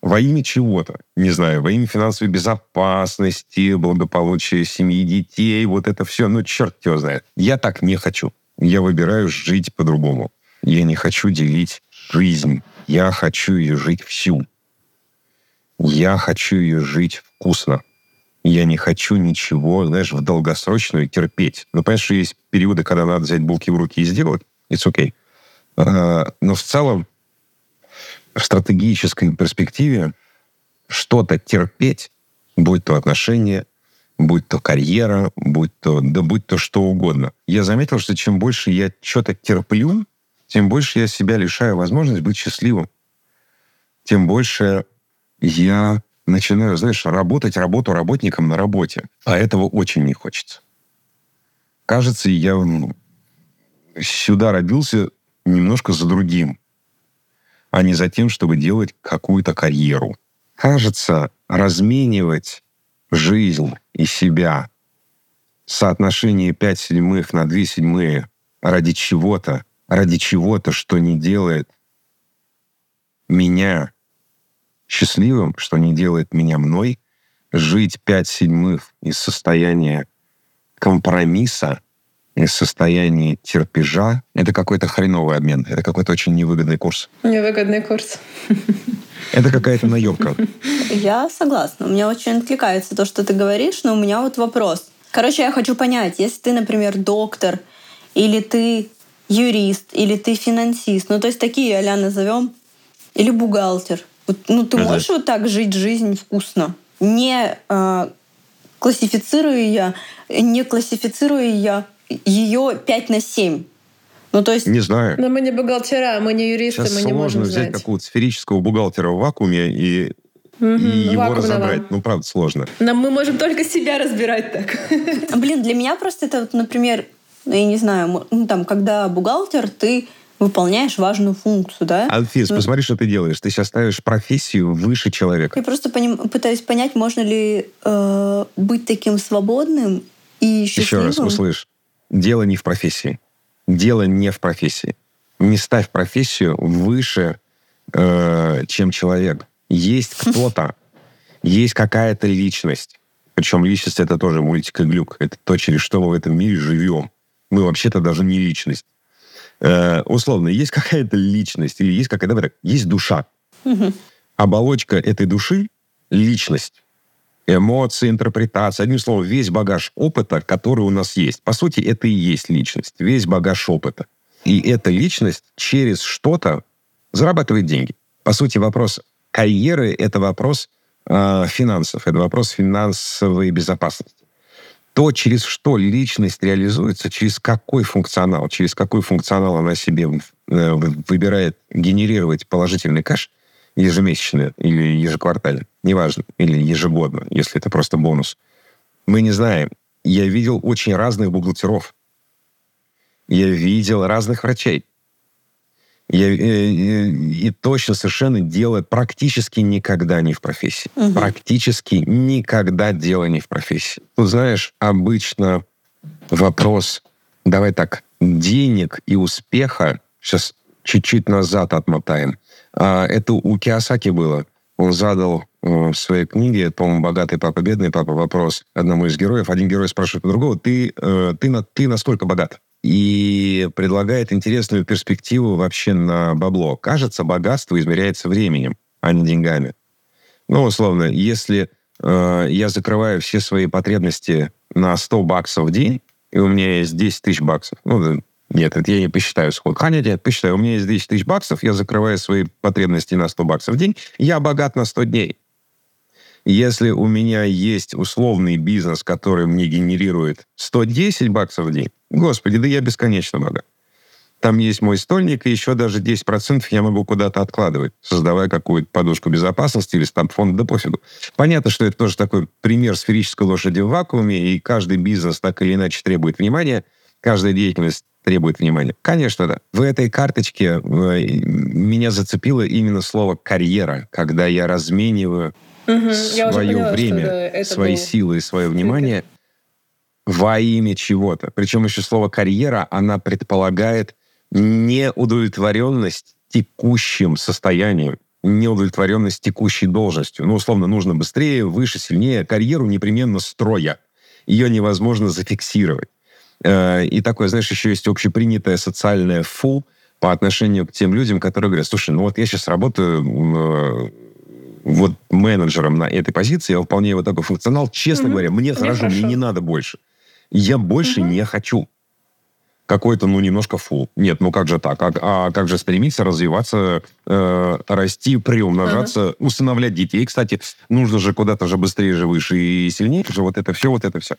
во имя чего-то, не знаю, во имя финансовой безопасности, благополучия семьи, детей, вот это все, ну, черт его знает. Я так не хочу я выбираю жить по-другому. Я не хочу делить жизнь. Я хочу ее жить всю. Я хочу ее жить вкусно. Я не хочу ничего, знаешь, в долгосрочную терпеть. Ну, понимаешь, что есть периоды, когда надо взять булки в руки и сделать. It's okay. А, но в целом, в стратегической перспективе что-то терпеть, будь то отношения, будь то карьера, будь то, да будь то что угодно. Я заметил, что чем больше я что-то терплю, тем больше я себя лишаю возможность быть счастливым. Тем больше я начинаю, знаешь, работать работу работником на работе. А этого очень не хочется. Кажется, я сюда родился немножко за другим, а не за тем, чтобы делать какую-то карьеру. Кажется, разменивать жизнь и себя. Соотношение 5 седьмых на 2 седьмые ради чего-то, ради чего-то, что не делает меня счастливым, что не делает меня мной, жить 5 седьмых из состояния компромисса, из состояния терпежа, это какой-то хреновый обмен, это какой-то очень невыгодный курс. Невыгодный курс. Это какая-то наемка. Я согласна. У меня очень откликается то, что ты говоришь, но у меня вот вопрос. Короче, я хочу понять, если ты, например, доктор, или ты юрист, или ты финансист, ну то есть такие а назовем, или бухгалтер, вот, ну ты можешь вот так жить жизнь вкусно, не э, классифицируя я, не классифицируя я ее 5 на 7. Ну, то есть... Не знаю. Но мы не бухгалтера, мы не юристы, Сейчас мы не можем взять знать. какого-то сферического бухгалтера в вакууме и и его разобрать. Ну, правда, сложно. Нам мы можем только себя разбирать так. Блин, для меня просто это, вот, например, ну, я не знаю, ну, там, когда бухгалтер, ты выполняешь важную функцию, да? Анфис, Ну, посмотри, что ты делаешь. Ты сейчас ставишь профессию выше человека. Я просто поним- пытаюсь понять, можно ли э, быть таким свободным и Еще счастливым. раз услышь. Дело не в профессии. Дело не в профессии. Не ставь профессию выше, э, чем человек. Есть кто-то, есть какая-то личность. Причем личность это тоже мультик и глюк. Это то, через что мы в этом мире живем. Мы вообще-то даже не личность. Э, условно, есть какая-то личность, или есть какая-то, есть душа. Оболочка этой души — личность эмоции, интерпретация. Одним словом, весь багаж опыта, который у нас есть. По сути, это и есть личность. Весь багаж опыта. И эта личность через что-то зарабатывает деньги. По сути, вопрос карьеры – это вопрос э, финансов, это вопрос финансовой безопасности. То, через что личность реализуется, через какой функционал, через какой функционал она себе э, выбирает генерировать положительный кэш – ежемесячно или ежеквартально, неважно, или ежегодно, если это просто бонус. Мы не знаем. Я видел очень разных бухгалтеров. Я видел разных врачей. Я, э, э, и точно совершенно дело практически никогда не в профессии. Мгм. Практически никогда дело не в профессии. Тут, знаешь, обычно вопрос, давай так, денег и успеха, сейчас чуть-чуть назад отмотаем, это у Киосаки было. Он задал э, в своей книге, по-моему, «Богатый папа, бедный папа» вопрос одному из героев. Один герой спрашивает у другого, ты, э, ты, на, ты насколько богат? И предлагает интересную перспективу вообще на бабло. Кажется, богатство измеряется временем, а не деньгами. Ну, условно, если э, я закрываю все свои потребности на 100 баксов в день, и у меня есть 10 тысяч баксов, ну, нет, это я не посчитаю сколько. Хотя нет, посчитаю. У меня есть 10 тысяч баксов, я закрываю свои потребности на 100 баксов в день, я богат на 100 дней. Если у меня есть условный бизнес, который мне генерирует 110 баксов в день, господи, да я бесконечно богат. Там есть мой стольник, и еще даже 10% я могу куда-то откладывать, создавая какую-то подушку безопасности или стабфонд, да пофигу. Понятно, что это тоже такой пример сферической лошади в вакууме, и каждый бизнес так или иначе требует внимания, каждая деятельность требует внимания. Конечно, да. В этой карточке меня зацепило именно слово «карьера», когда я размениваю я уже свое поняла, что время, да, это свои был- силы и свое внимание во имя чего-то. Причем еще слово «карьера», она предполагает неудовлетворенность текущим состоянием, неудовлетворенность текущей должностью. Ну, условно, нужно быстрее, выше, сильнее. Карьеру непременно строя. Ее невозможно зафиксировать. Э, И такое, знаешь, еще есть общепринятое социальное фу по отношению к тем людям, которые говорят, слушай, ну вот я сейчас работаю э, вот менеджером на этой позиции, я выполняю вот такой функционал. Честно Мгм. говоря, мне хорошо, мне не надо больше. Я больше Мгм. не хочу. Какой-то, ну, немножко фул. Нет, ну как же так? А, а как же стремиться развиваться, э, расти, приумножаться, усыновлять детей? Кстати, нужно же куда-то же быстрее, же выше и сильнее. Же вот это все, вот это все.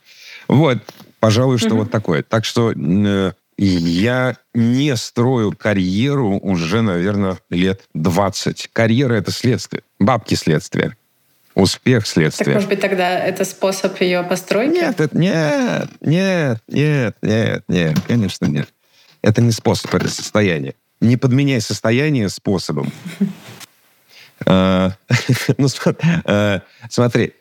Вот, пожалуй, что вот такое. Так что э, я не строю карьеру уже, наверное, лет 20. Карьера — это следствие. Бабки — следствие. Успех — следствие. Так, может быть, тогда это способ ее постройки? Нет, это, нет, нет, нет, нет, нет, конечно, нет. Это не способ, это состояние. Не подменяй состояние способом. А, ну, а, смотри,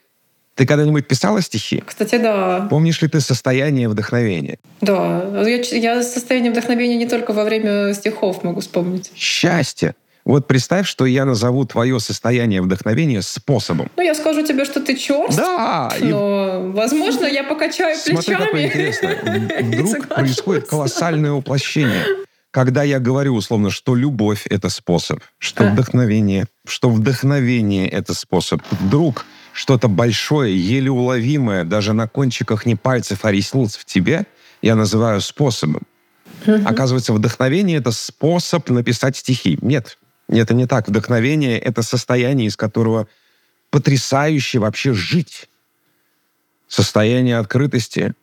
ты когда-нибудь писала стихи? Кстати, да. Помнишь ли ты состояние вдохновения? Да. Я, я состояние вдохновения не только во время стихов могу вспомнить. Счастье. Вот представь, что я назову твое состояние вдохновения способом. Ну, я скажу тебе, что ты черт. Да. Но, и... возможно, я покачаю плечами. Смотри, интересно. Вдруг происходит колоссальное уплощение. Когда я говорю условно, что любовь — это способ, что а. вдохновение, что вдохновение — это способ, вдруг что-то большое, еле уловимое, даже на кончиках не пальцев, а ресниц в тебе, я называю способом. Угу. Оказывается, вдохновение — это способ написать стихи. Нет, это не так. Вдохновение — это состояние, из которого потрясающе вообще жить. Состояние открытости,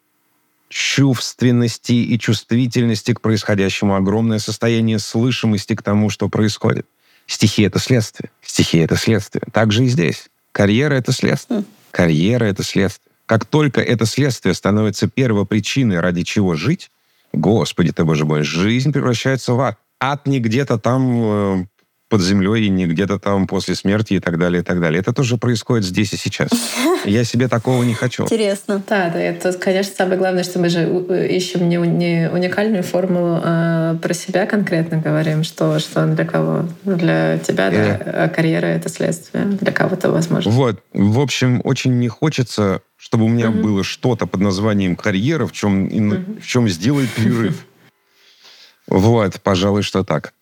чувственности и чувствительности к происходящему, огромное состояние слышимости к тому, что происходит. Стихи — это следствие. Стихи — это следствие. Так же и здесь. Карьера — это следствие. Хм. Карьера — это следствие. Как только это следствие становится первопричиной, ради чего жить, Господи ты, Боже мой, жизнь превращается в ад. Ад не где-то там э, под землей и не где-то там после смерти и так далее, и так далее. Это тоже происходит здесь и сейчас. Я себе такого не хочу. Интересно. Да, да, это, конечно, самое главное, что мы же ищем не, не уникальную формулу, а про себя конкретно говорим, что, что для кого. Для тебя, да, а карьера — это следствие. Для кого-то, возможно. Вот. В общем, очень не хочется, чтобы у меня uh-huh. было что-то под названием карьера, в чем, uh-huh. в чем сделает перерыв. Вот, пожалуй, что так.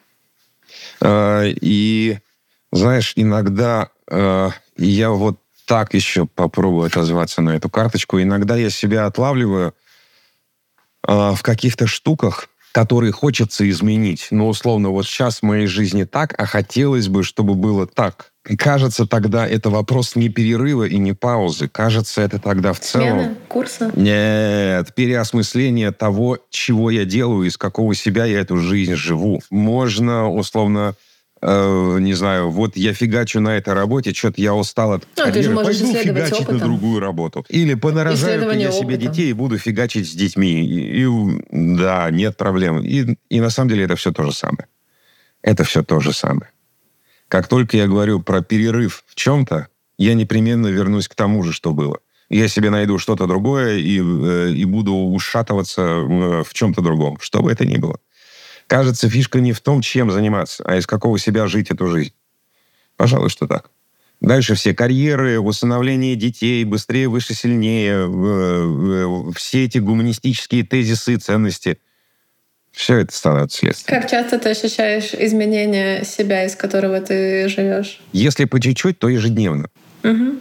Э, и, знаешь, иногда э, я вот так еще попробую отозваться на эту карточку. Иногда я себя отлавливаю э, в каких-то штуках, которые хочется изменить. Ну, условно, вот сейчас в моей жизни так, а хотелось бы, чтобы было так. Кажется, тогда это вопрос не перерыва и не паузы. Кажется, это тогда в целом... Смена курса? Нет, переосмысление того, чего я делаю, из какого себя я эту жизнь живу. Можно, условно, э, не знаю, вот я фигачу на этой работе, что-то я устал от ну, карьеры, пойду фигачить опытом. на другую работу. Или понарожаю я себе детей и буду фигачить с детьми. И, и, да, нет проблем. И, и на самом деле это все то же самое. Это все то же самое. Как только я говорю про перерыв в чем-то, я непременно вернусь к тому же, что было. Я себе найду что-то другое и, э, и буду ушатываться э, в чем-то другом, что бы это ни было. Кажется, фишка не в том, чем заниматься, а из какого себя жить эту жизнь. Пожалуй, что так. Дальше все карьеры, усыновление детей, быстрее, выше, сильнее, э, все эти гуманистические тезисы и ценности – все это становится следствием. Как часто ты ощущаешь изменения себя, из которого ты живешь? Если по чуть-чуть, то ежедневно. Угу.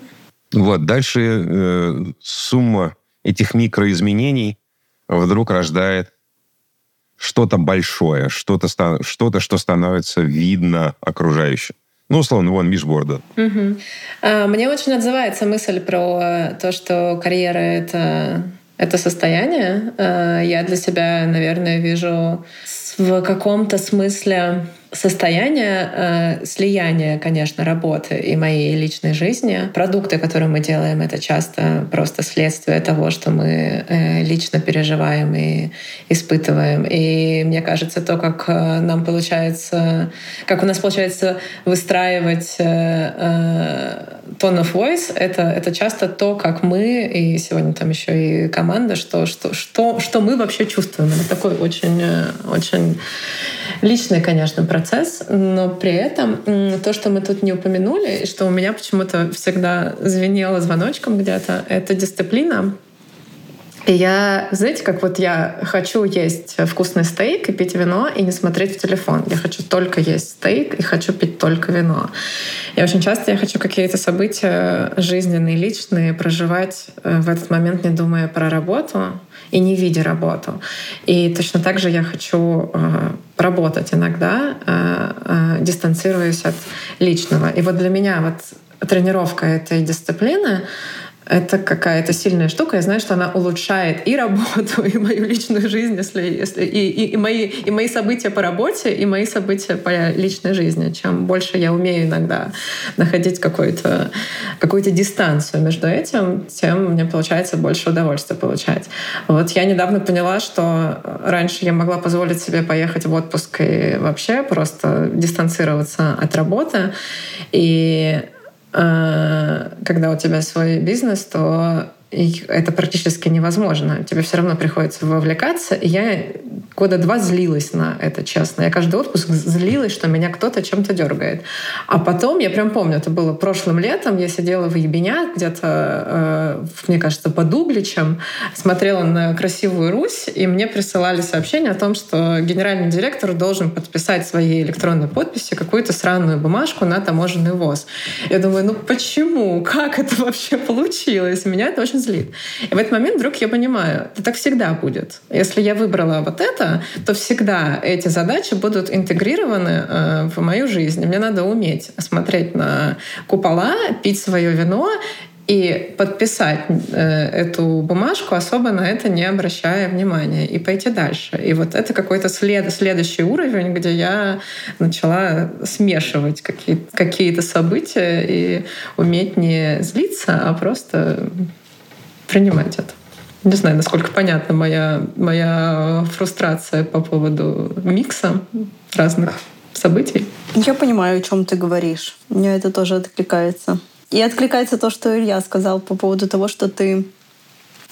Вот. Дальше э, сумма этих микроизменений вдруг рождает что-то большое, что-то, что-то, что становится видно окружающим. Ну, условно, вон Мишборда. Угу. Мне очень отзывается мысль про то, что карьера — это это состояние. Э, я для себя, наверное, вижу в каком-то смысле состояние э, слияния, конечно, работы и моей личной жизни. Продукты, которые мы делаем, это часто просто следствие того, что мы э, лично переживаем и испытываем. И мне кажется, то, как э, нам получается, как у нас получается выстраивать э, э, tone of voice, это, это часто то, как мы, и сегодня там еще и команда, что, что, что, что мы вообще чувствуем. Это такой очень, э, очень личный, конечно, процесс, но при этом то, что мы тут не упомянули, и что у меня почему-то всегда звенело звоночком где-то, это дисциплина. И я, знаете, как вот я хочу есть вкусный стейк и пить вино и не смотреть в телефон. Я хочу только есть стейк и хочу пить только вино. И очень часто я хочу какие-то события жизненные, личные проживать э, в этот момент, не думая про работу и не видя работу. И точно так же я хочу э, работать иногда, э, э, дистанцируясь от личного. И вот для меня вот тренировка этой дисциплины это какая-то сильная штука. Я знаю, что она улучшает и работу, и мою личную жизнь, если, если и, и, и, мои, и мои события по работе, и мои события по личной жизни. Чем больше я умею иногда находить какую-то какую дистанцию между этим, тем мне получается больше удовольствия получать. Вот я недавно поняла, что раньше я могла позволить себе поехать в отпуск и вообще просто дистанцироваться от работы. И когда у тебя свой бизнес, то это практически невозможно. Тебе все равно приходится вовлекаться. И я года два злилась на это, честно. Я каждый отпуск злилась, что меня кто-то чем-то дергает. А потом, я прям помню, это было прошлым летом, я сидела в Ебенях, где-то, э, мне кажется, под Угличем, смотрела на красивую Русь, и мне присылали сообщение о том, что генеральный директор должен подписать своей электронной подписью какую-то сраную бумажку на таможенный ВОЗ. Я думаю, ну почему? Как это вообще получилось? Меня это очень злит. И в этот момент вдруг я понимаю, это так всегда будет. Если я выбрала вот это, то всегда эти задачи будут интегрированы э, в мою жизнь. Мне надо уметь смотреть на купола, пить свое вино и подписать э, эту бумажку, особо на это не обращая внимания, и пойти дальше. И вот это какой-то след, следующий уровень, где я начала смешивать какие- какие-то события и уметь не злиться, а просто принимать это. Не знаю, насколько понятна моя, моя фрустрация по поводу микса разных событий. Я понимаю, о чем ты говоришь. Мне это тоже откликается. И откликается то, что Илья сказал по поводу того, что ты,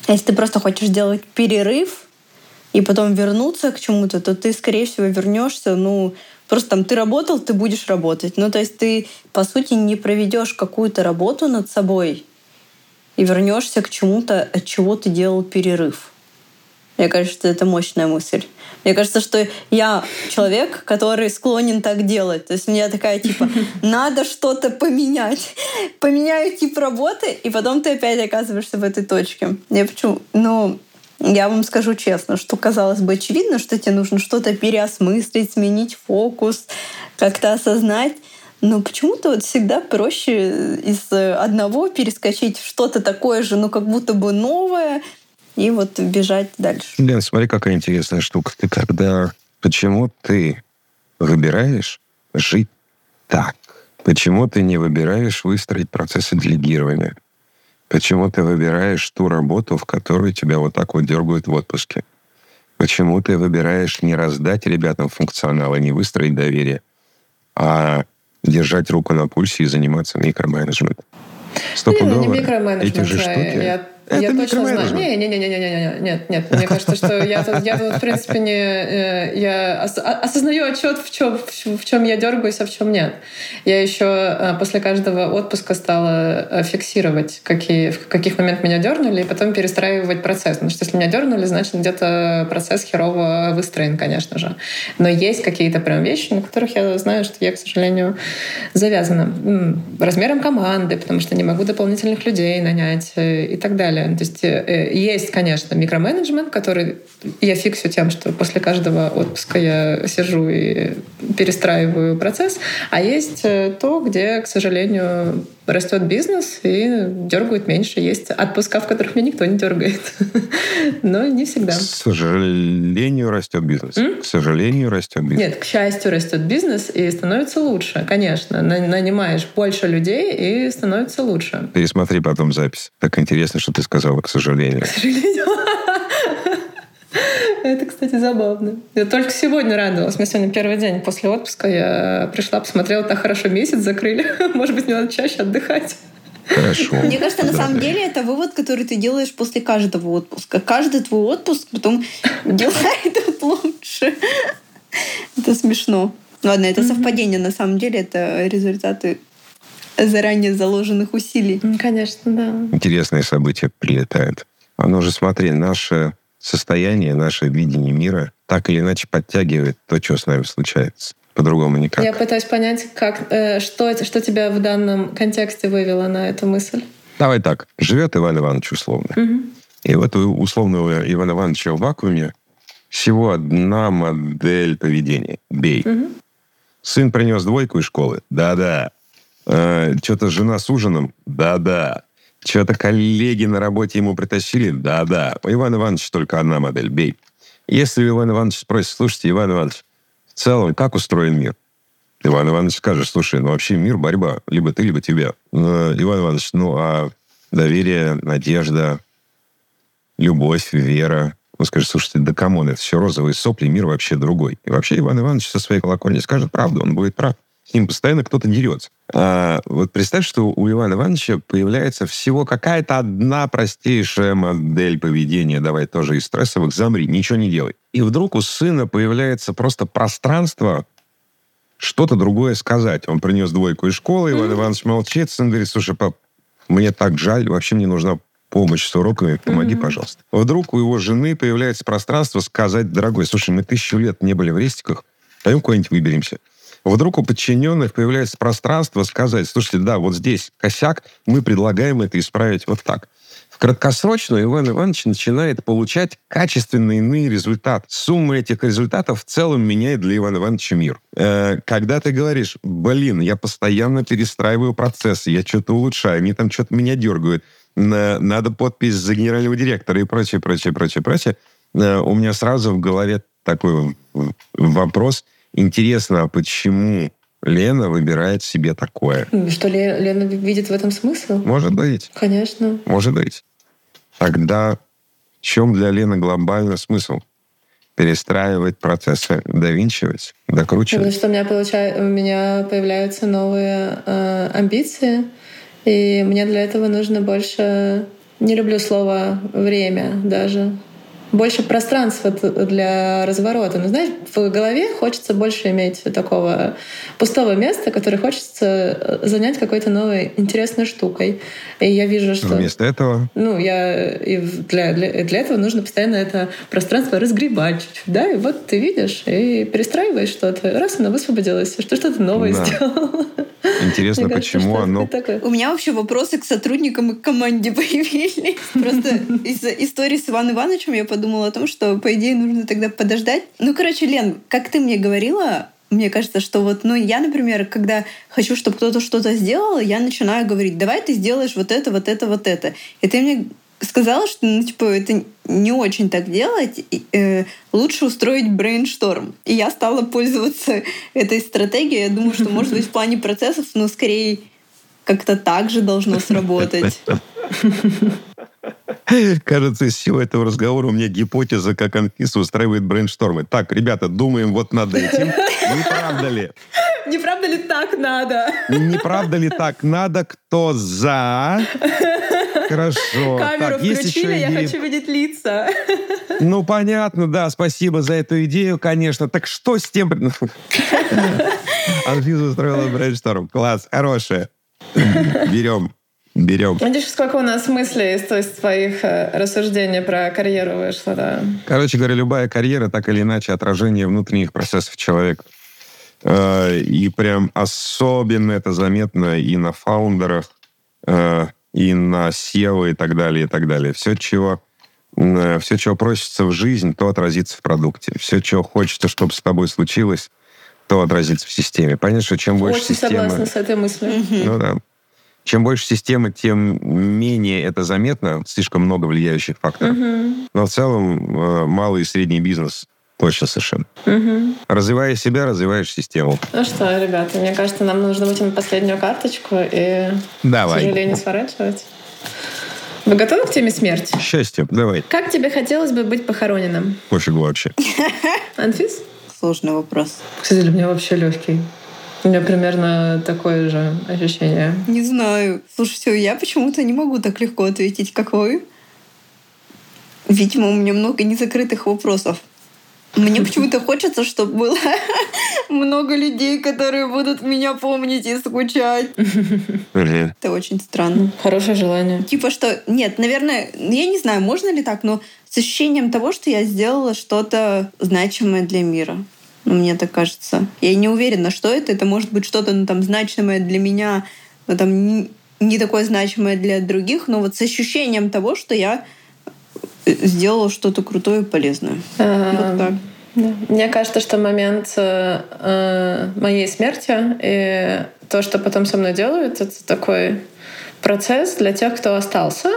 если ты просто хочешь сделать перерыв и потом вернуться к чему-то, то ты, скорее всего, вернешься, ну, просто там ты работал, ты будешь работать. Ну, то есть ты, по сути, не проведешь какую-то работу над собой, и вернешься к чему-то, от чего ты делал перерыв. Мне кажется, это мощная мысль. Мне кажется, что я человек, который склонен так делать. То есть у меня такая типа, надо что-то поменять. Поменяю тип работы, и потом ты опять оказываешься в этой точке. Я почему? Ну, я вам скажу честно, что казалось бы очевидно, что тебе нужно что-то переосмыслить, сменить фокус, как-то осознать. Но почему-то вот всегда проще из одного перескочить в что-то такое же, ну как будто бы новое, и вот бежать дальше. Лен, смотри, какая интересная штука. Ты когда... Почему ты выбираешь жить так? Почему ты не выбираешь выстроить процессы делегирования? Почему ты выбираешь ту работу, в которую тебя вот так вот дергают в отпуске? Почему ты выбираешь не раздать ребятам функционал и не выстроить доверие, а держать руку на пульсе и заниматься микроменеджментом. Стопудово. Не, не микроменеджмент. Эти же штуки. Я это я точно знаю. Не, не, не, не, не, не, нет, нет. Мне кажется, что я тут, я тут в принципе не, э, я осознаю отчет в чем, в чем я дергаюсь, а в чем нет. Я еще э, после каждого отпуска стала э, фиксировать, какие, в каких моментах меня дернули, и потом перестраивать процесс. Потому что если меня дернули, значит где-то процесс херово выстроен, конечно же. Но есть какие-то прям вещи, на которых я знаю, что я, к сожалению, завязана размером команды, потому что не могу дополнительных людей нанять и так далее далее. То есть э, есть, конечно, микроменеджмент, который я фиксю тем, что после каждого отпуска я сижу и перестраиваю процесс, а есть э, то, где, к сожалению, растет бизнес и дергают меньше. Есть отпуска, в которых меня никто не дергает. Но не всегда. К сожалению, растет бизнес. М? К сожалению, растет бизнес. Нет, к счастью, растет бизнес и становится лучше, конечно. Нанимаешь больше людей и становится лучше. Пересмотри потом запись. Так интересно, что ты сказала, к сожалению. К сожалению. Это, кстати, забавно. Я только сегодня радовалась. У меня сегодня первый день после отпуска. Я пришла, посмотрела, так хорошо месяц закрыли. Может быть, мне надо чаще отдыхать. Хорошо. Мне кажется, на самом деле это вывод, который ты делаешь после каждого отпуска. Каждый твой отпуск потом делает лучше. Это смешно. Ладно, это совпадение. На самом деле это результаты заранее заложенных усилий. Конечно, да. Интересные события прилетают. Оно же, смотри, наше состояние, наше видение мира так или иначе подтягивает то, что с нами случается. По-другому никак. Я пытаюсь понять, как, э, что, это, что тебя в данном контексте вывело на эту мысль. Давай так. Живет Иван Иванович условно. Угу. И вот у условного Ивана Ивановича в вакууме всего одна модель поведения. Бей. Угу. Сын принес двойку из школы. Да-да. Э, что-то жена с ужином. Да-да. Что-то коллеги на работе ему притащили. Да-да, у Ивана Ивановича только одна модель. Бей. Если Иван Иванович спросит, слушайте, Иван Иванович, в целом, как устроен мир? Иван Иванович скажет, слушай, ну вообще мир борьба, либо ты, либо тебя. Но, Иван Иванович, ну а доверие, надежда, любовь, вера. Он скажет, слушайте, да come on, это все розовые сопли, мир вообще другой. И вообще Иван Иванович со своей колокольни скажет правду, он будет прав. С ним постоянно кто-то дерется. А вот представь, что у Ивана Ивановича появляется всего какая-то одна простейшая модель поведения, давай тоже из стрессовых, замри, ничего не делай. И вдруг у сына появляется просто пространство что-то другое сказать. Он принес двойку из школы, Иван mm-hmm. Иванович молчит, сын говорит, слушай, пап, мне так жаль, вообще мне нужна помощь с уроками, помоги, mm-hmm. пожалуйста. Вдруг у его жены появляется пространство сказать, дорогой, слушай, мы тысячу лет не были в рестиках, пойдем куда-нибудь выберемся. Вдруг у подчиненных появляется пространство сказать, слушайте, да, вот здесь косяк, мы предлагаем это исправить вот так. В краткосрочную Иван Иванович начинает получать качественные иные результаты. Сумма этих результатов в целом меняет для Ивана Ивановича мир. Э, когда ты говоришь, блин, я постоянно перестраиваю процессы, я что-то улучшаю, они там что-то меня дергают, надо подпись за генерального директора и прочее, прочее, прочее, прочее, э, у меня сразу в голове такой вопрос. Интересно, а почему Лена выбирает себе такое. Что Лена видит в этом смысл? Может быть. Конечно. Может быть. Тогда в чем для Лены глобальный смысл? Перестраивать процессы, довинчивать, докручивать. Потому что у меня, получаю, у меня появляются новые э, амбиции, и мне для этого нужно больше... Не люблю слово «время» даже больше пространства для разворота. Но знаешь, в голове хочется больше иметь такого пустого места, которое хочется э, занять какой-то новой интересной штукой. И я вижу, что... Вместо этого? Ну, я... И для, для, для этого нужно постоянно это пространство разгребать чуть-чуть, да? И вот ты видишь и перестраиваешь что-то. Раз оно высвободилось, что что-то новое да. сделало. Интересно, Мне почему оно... У меня вообще вопросы к сотрудникам и к команде появились. Просто из истории с Иваном Ивановичем я подумала о том, что, по идее, нужно тогда подождать. Ну, короче, Лен, как ты мне говорила, мне кажется, что вот, ну, я, например, когда хочу, чтобы кто-то что-то сделал, я начинаю говорить, давай ты сделаешь вот это, вот это, вот это. И ты мне сказала, что, ну, типа, это не очень так делать, э, лучше устроить брейншторм. И я стала пользоваться этой стратегией. Я думаю, что, может быть, в плане процессов, но скорее как-то так же должно сработать. Кажется, из всего этого разговора у меня гипотеза, как Анфиса устраивает брейнштормы. Так, ребята, думаем вот над этим. Не правда ли? Не правда ли так надо? Не правда ли так надо? Кто за? Хорошо. Камеру так, включили, я идеи... хочу видеть лица. Ну, понятно, да, спасибо за эту идею, конечно. Так что с тем... Анфиса устроила brainstorm. Класс, хорошая. Берем. Берем. Видишь, сколько у нас мыслей из твоих э, рассуждений про карьеру вышло, да. Короче говоря, любая карьера так или иначе отражение внутренних процессов человека. Э, и прям особенно это заметно и на founder ах, э, и на SEO и так далее, и так далее. Все, чего все, чего просится в жизнь, то отразится в продукте. Все, чего хочется, чтобы с тобой случилось, то отразится в системе. Понятно, что чем больше Очень системы... согласна с этой мыслью. Ну да. Чем больше системы, тем менее это заметно. Слишком много влияющих факторов. Угу. Но в целом э, малый и средний бизнес Точно совершенно. Угу. Развивая себя, развиваешь систему. Ну что, ребята, мне кажется, нам нужно вытянуть последнюю карточку и, Давай. к сожалению, сворачивать. Вы готовы к теме смерти? Счастье, давай. Как тебе хотелось бы быть похороненным? Пофигу вообще. Анфис? Сложный вопрос. Кстати, для меня вообще легкий. У меня примерно такое же ощущение. Не знаю. Слушайте, я почему-то не могу так легко ответить, как вы. Видимо, у меня много незакрытых вопросов. Мне почему-то хочется, чтобы было много людей, которые будут меня помнить и скучать. Это очень странно. Хорошее желание. Типа что... Нет, наверное, я не знаю, можно ли так, но с ощущением того, что я сделала что-то значимое для мира. Ну, мне так кажется. Я не уверена, что это. Это может быть что-то ну, там значимое для меня, но там не, не такое значимое для других, но вот с ощущением того, что я э, сделала что-то крутое и полезное. Вот так. Да. Мне кажется, что момент э, э, моей смерти и то, что потом со мной делают, это такой процесс для тех, кто остался,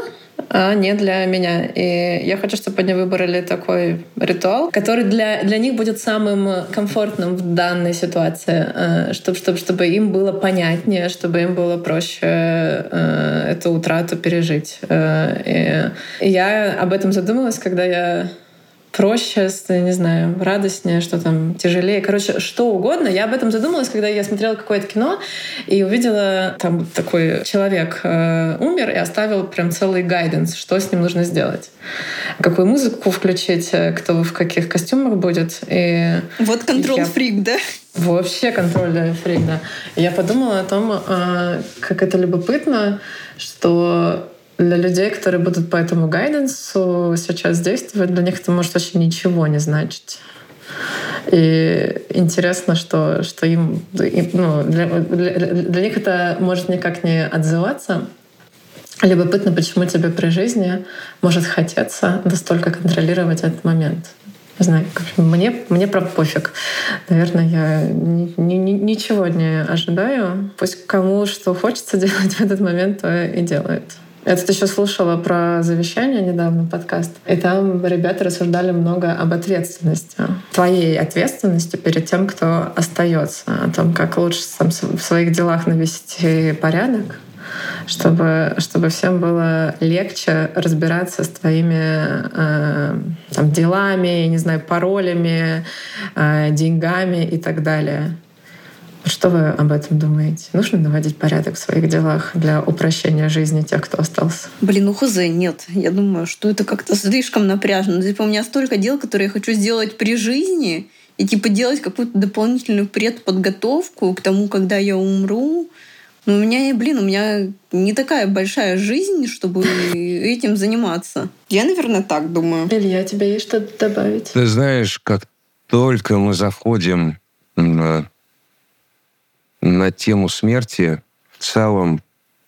а не для меня. И я хочу, чтобы они выбрали такой ритуал, который для, для них будет самым комфортным в данной ситуации, чтобы, чтобы, чтобы им было понятнее, чтобы им было проще э, эту утрату пережить. Э, и я об этом задумалась, когда я проще, не знаю, радостнее, что там тяжелее. Короче, что угодно. Я об этом задумалась, когда я смотрела какое-то кино и увидела там такой человек э, умер и оставил прям целый гайденс, что с ним нужно сделать. Какую музыку включить, э, кто в каких костюмах будет. И вот контрол-фрик, да? Вообще контрольный фрик, да. Я подумала о том, э, как это любопытно, что для людей, которые будут по этому гайденсу сейчас действовать, для них это может вообще ничего не значить. И интересно, что, что им, ну, для, для, для них это может никак не отзываться. Любопытно, почему тебе при жизни может хотеться настолько контролировать этот момент. Не знаю, мне, мне про пофиг. Наверное, я ни, ни, ничего не ожидаю. Пусть кому что хочется делать в этот момент, то и делает. Я тут еще слушала про завещание недавно подкаст, и там ребята рассуждали много об ответственности. Твоей ответственности перед тем, кто остается, о том, как лучше сам в своих делах навести порядок, чтобы, чтобы всем было легче разбираться с твоими э, там, делами, не знаю, паролями, э, деньгами и так далее. Что вы об этом думаете? Нужно наводить порядок в своих делах для упрощения жизни тех, кто остался? Блин, ну хз, нет. Я думаю, что это как-то слишком напряжно. Типа у меня столько дел, которые я хочу сделать при жизни, и типа делать какую-то дополнительную предподготовку к тому, когда я умру. Но у меня, блин, у меня не такая большая жизнь, чтобы этим заниматься. Я, наверное, так думаю. Илья, тебе есть что-то добавить? Ты знаешь, как только мы заходим на тему смерти в целом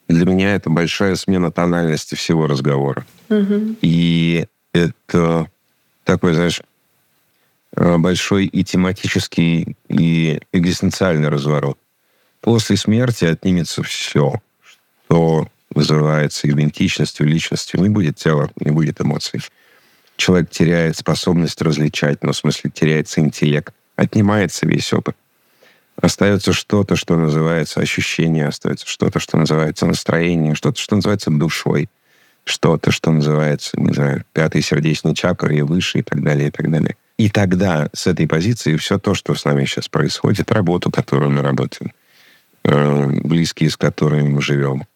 для меня это большая смена тональности всего разговора. Угу. И это такой, знаешь, э, большой и тематический, и экзистенциальный разворот. После смерти отнимется все, что вызывается идентичностью, личностью. Не будет тела, не будет эмоций. Человек теряет способность различать, но в смысле теряется интеллект. Отнимается весь опыт. Остается что-то, что называется ощущение, остается что-то, что называется настроение, что-то, что называется душой, что-то, что называется, не знаю, пятой сердечной чакрой и выше, и так далее, и так далее. И тогда с этой позиции все то, что с нами сейчас происходит, работу, которую мы работаем, э, близкие, с которыми мы живем,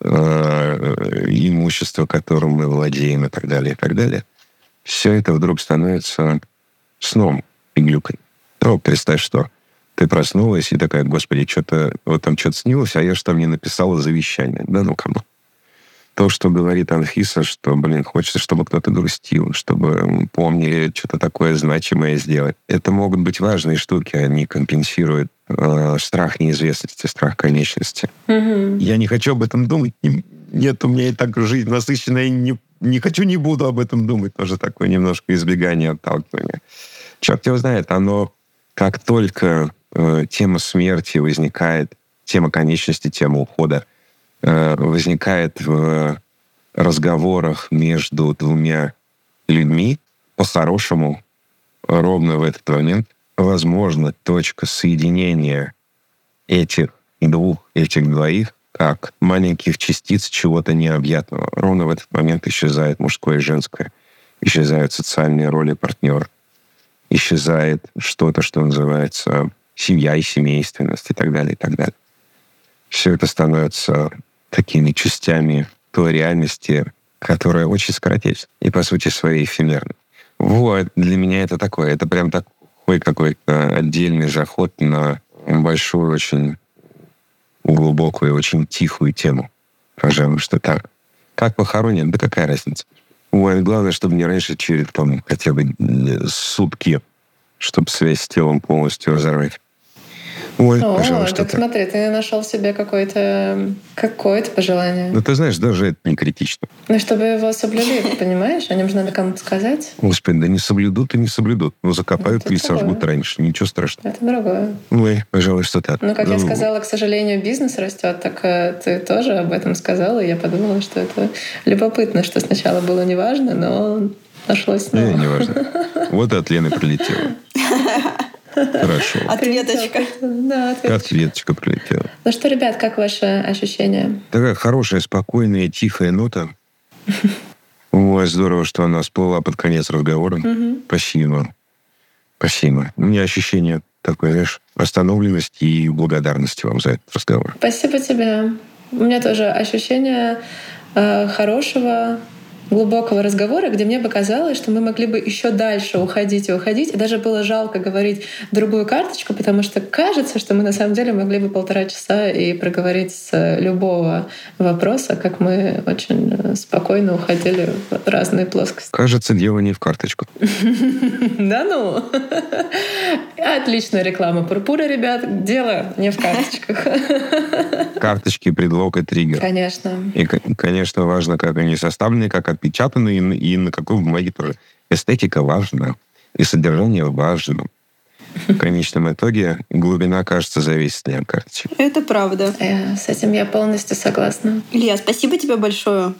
э, имущество, которым мы владеем, и так далее, и так далее, все это вдруг становится сном и глюкой. То представь, что ты проснулась и такая, господи, что-то, вот там что-то снилось, а я же там не написала завещание. Да ну кому? То, что говорит Анфиса, что, блин, хочется, чтобы кто-то грустил, чтобы помнили что-то такое значимое сделать. Это могут быть важные штуки, они компенсируют э, страх неизвестности, страх конечности. Угу. Я не хочу об этом думать. Нет, у меня и так жизнь насыщенная, не, не хочу, не буду об этом думать. Тоже такое немножко избегание, отталкивания. Черт его знает, оно как только э, тема смерти возникает, тема конечности, тема ухода э, возникает в разговорах между двумя людьми, по-хорошему, ровно в этот момент, возможно, точка соединения этих двух, этих двоих, как маленьких частиц чего-то необъятного. Ровно в этот момент исчезает мужское и женское, исчезают социальные роли партнера, исчезает что-то, что называется семья и семейственность и так далее, и так далее. Все это становится такими частями той реальности, которая очень скоротечна и, по сути, своей эфемерной. Вот, для меня это такое, это прям такой какой-то отдельный заход на большую, очень глубокую, очень тихую тему. Пожалуй, что так. Как похоронят? Да какая разница? Вот, главное, чтобы не раньше, через там, хотя бы сутки, чтобы связь с телом полностью разорвать. Ой, О, пожалуй, так смотри, ты нашел себе какое-то какое-то пожелание. Ну, ты знаешь, даже это не критично. Ну, чтобы его соблюли, понимаешь? О нем же надо кому-то сказать. Господи, да не соблюдут и не соблюдут. Ну, закопают Это или сожгут другое. раньше. Ничего страшного. Это другое. Ой, пожалуй, что так. Ну, как я Ну, сказала, к сожалению, бизнес растет, так э, ты тоже об этом сказала, и я подумала, что это любопытно, что сначала было неважно, но нашлось Не, снова. не важно. Вот и от Лены прилетело. Хорошо. Ответочка. Да, ответочка. Ответочка прилетела. Ну что, ребят, как ваши ощущения? Такая хорошая, спокойная, тихая нота. Ой, здорово, что она всплыла под конец разговора. Спасибо. Спасибо. У меня ощущение такое, знаешь, остановленности и благодарности вам за этот разговор. Спасибо тебе. У меня тоже ощущение э, хорошего, глубокого разговора, где мне показалось, что мы могли бы еще дальше уходить и уходить. И даже было жалко говорить другую карточку, потому что кажется, что мы на самом деле могли бы полтора часа и проговорить с любого вопроса, как мы очень спокойно уходили в разные плоскости. Кажется, дело не в карточку. Да ну? Отличная реклама Пурпура, ребят. Дело не в карточках. Карточки, предлог и триггер. Конечно. И, конечно, важно, как они составлены, как отпечатаны, и, на- и на какой бумаге тоже. Эстетика важна, и содержание важно. В конечном итоге глубина, кажется, зависит не от карточек. Это правда. Э, С этим я полностью согласна. Илья, спасибо тебе большое.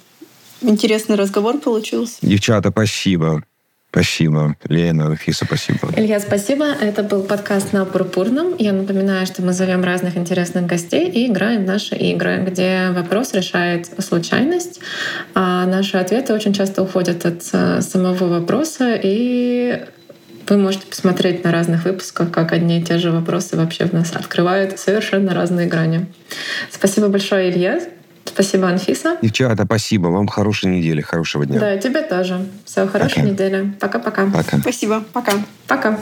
Интересный разговор получился. Девчата, спасибо. Спасибо. Лена, Анфиса, спасибо. Илья, спасибо. Это был подкаст на Пурпурном. Я напоминаю, что мы зовем разных интересных гостей и играем наши игры, где вопрос решает случайность, а наши ответы очень часто уходят от э, самого вопроса, и вы можете посмотреть на разных выпусках, как одни и те же вопросы вообще в нас открывают совершенно разные грани. Спасибо большое, Илья. Спасибо, Анфиса. Девчата, спасибо. Вам хорошей недели, хорошего дня. Да, и тебе тоже. Всего хорошей Пока. недели. Пока-пока. Пока. Спасибо. Пока. Пока.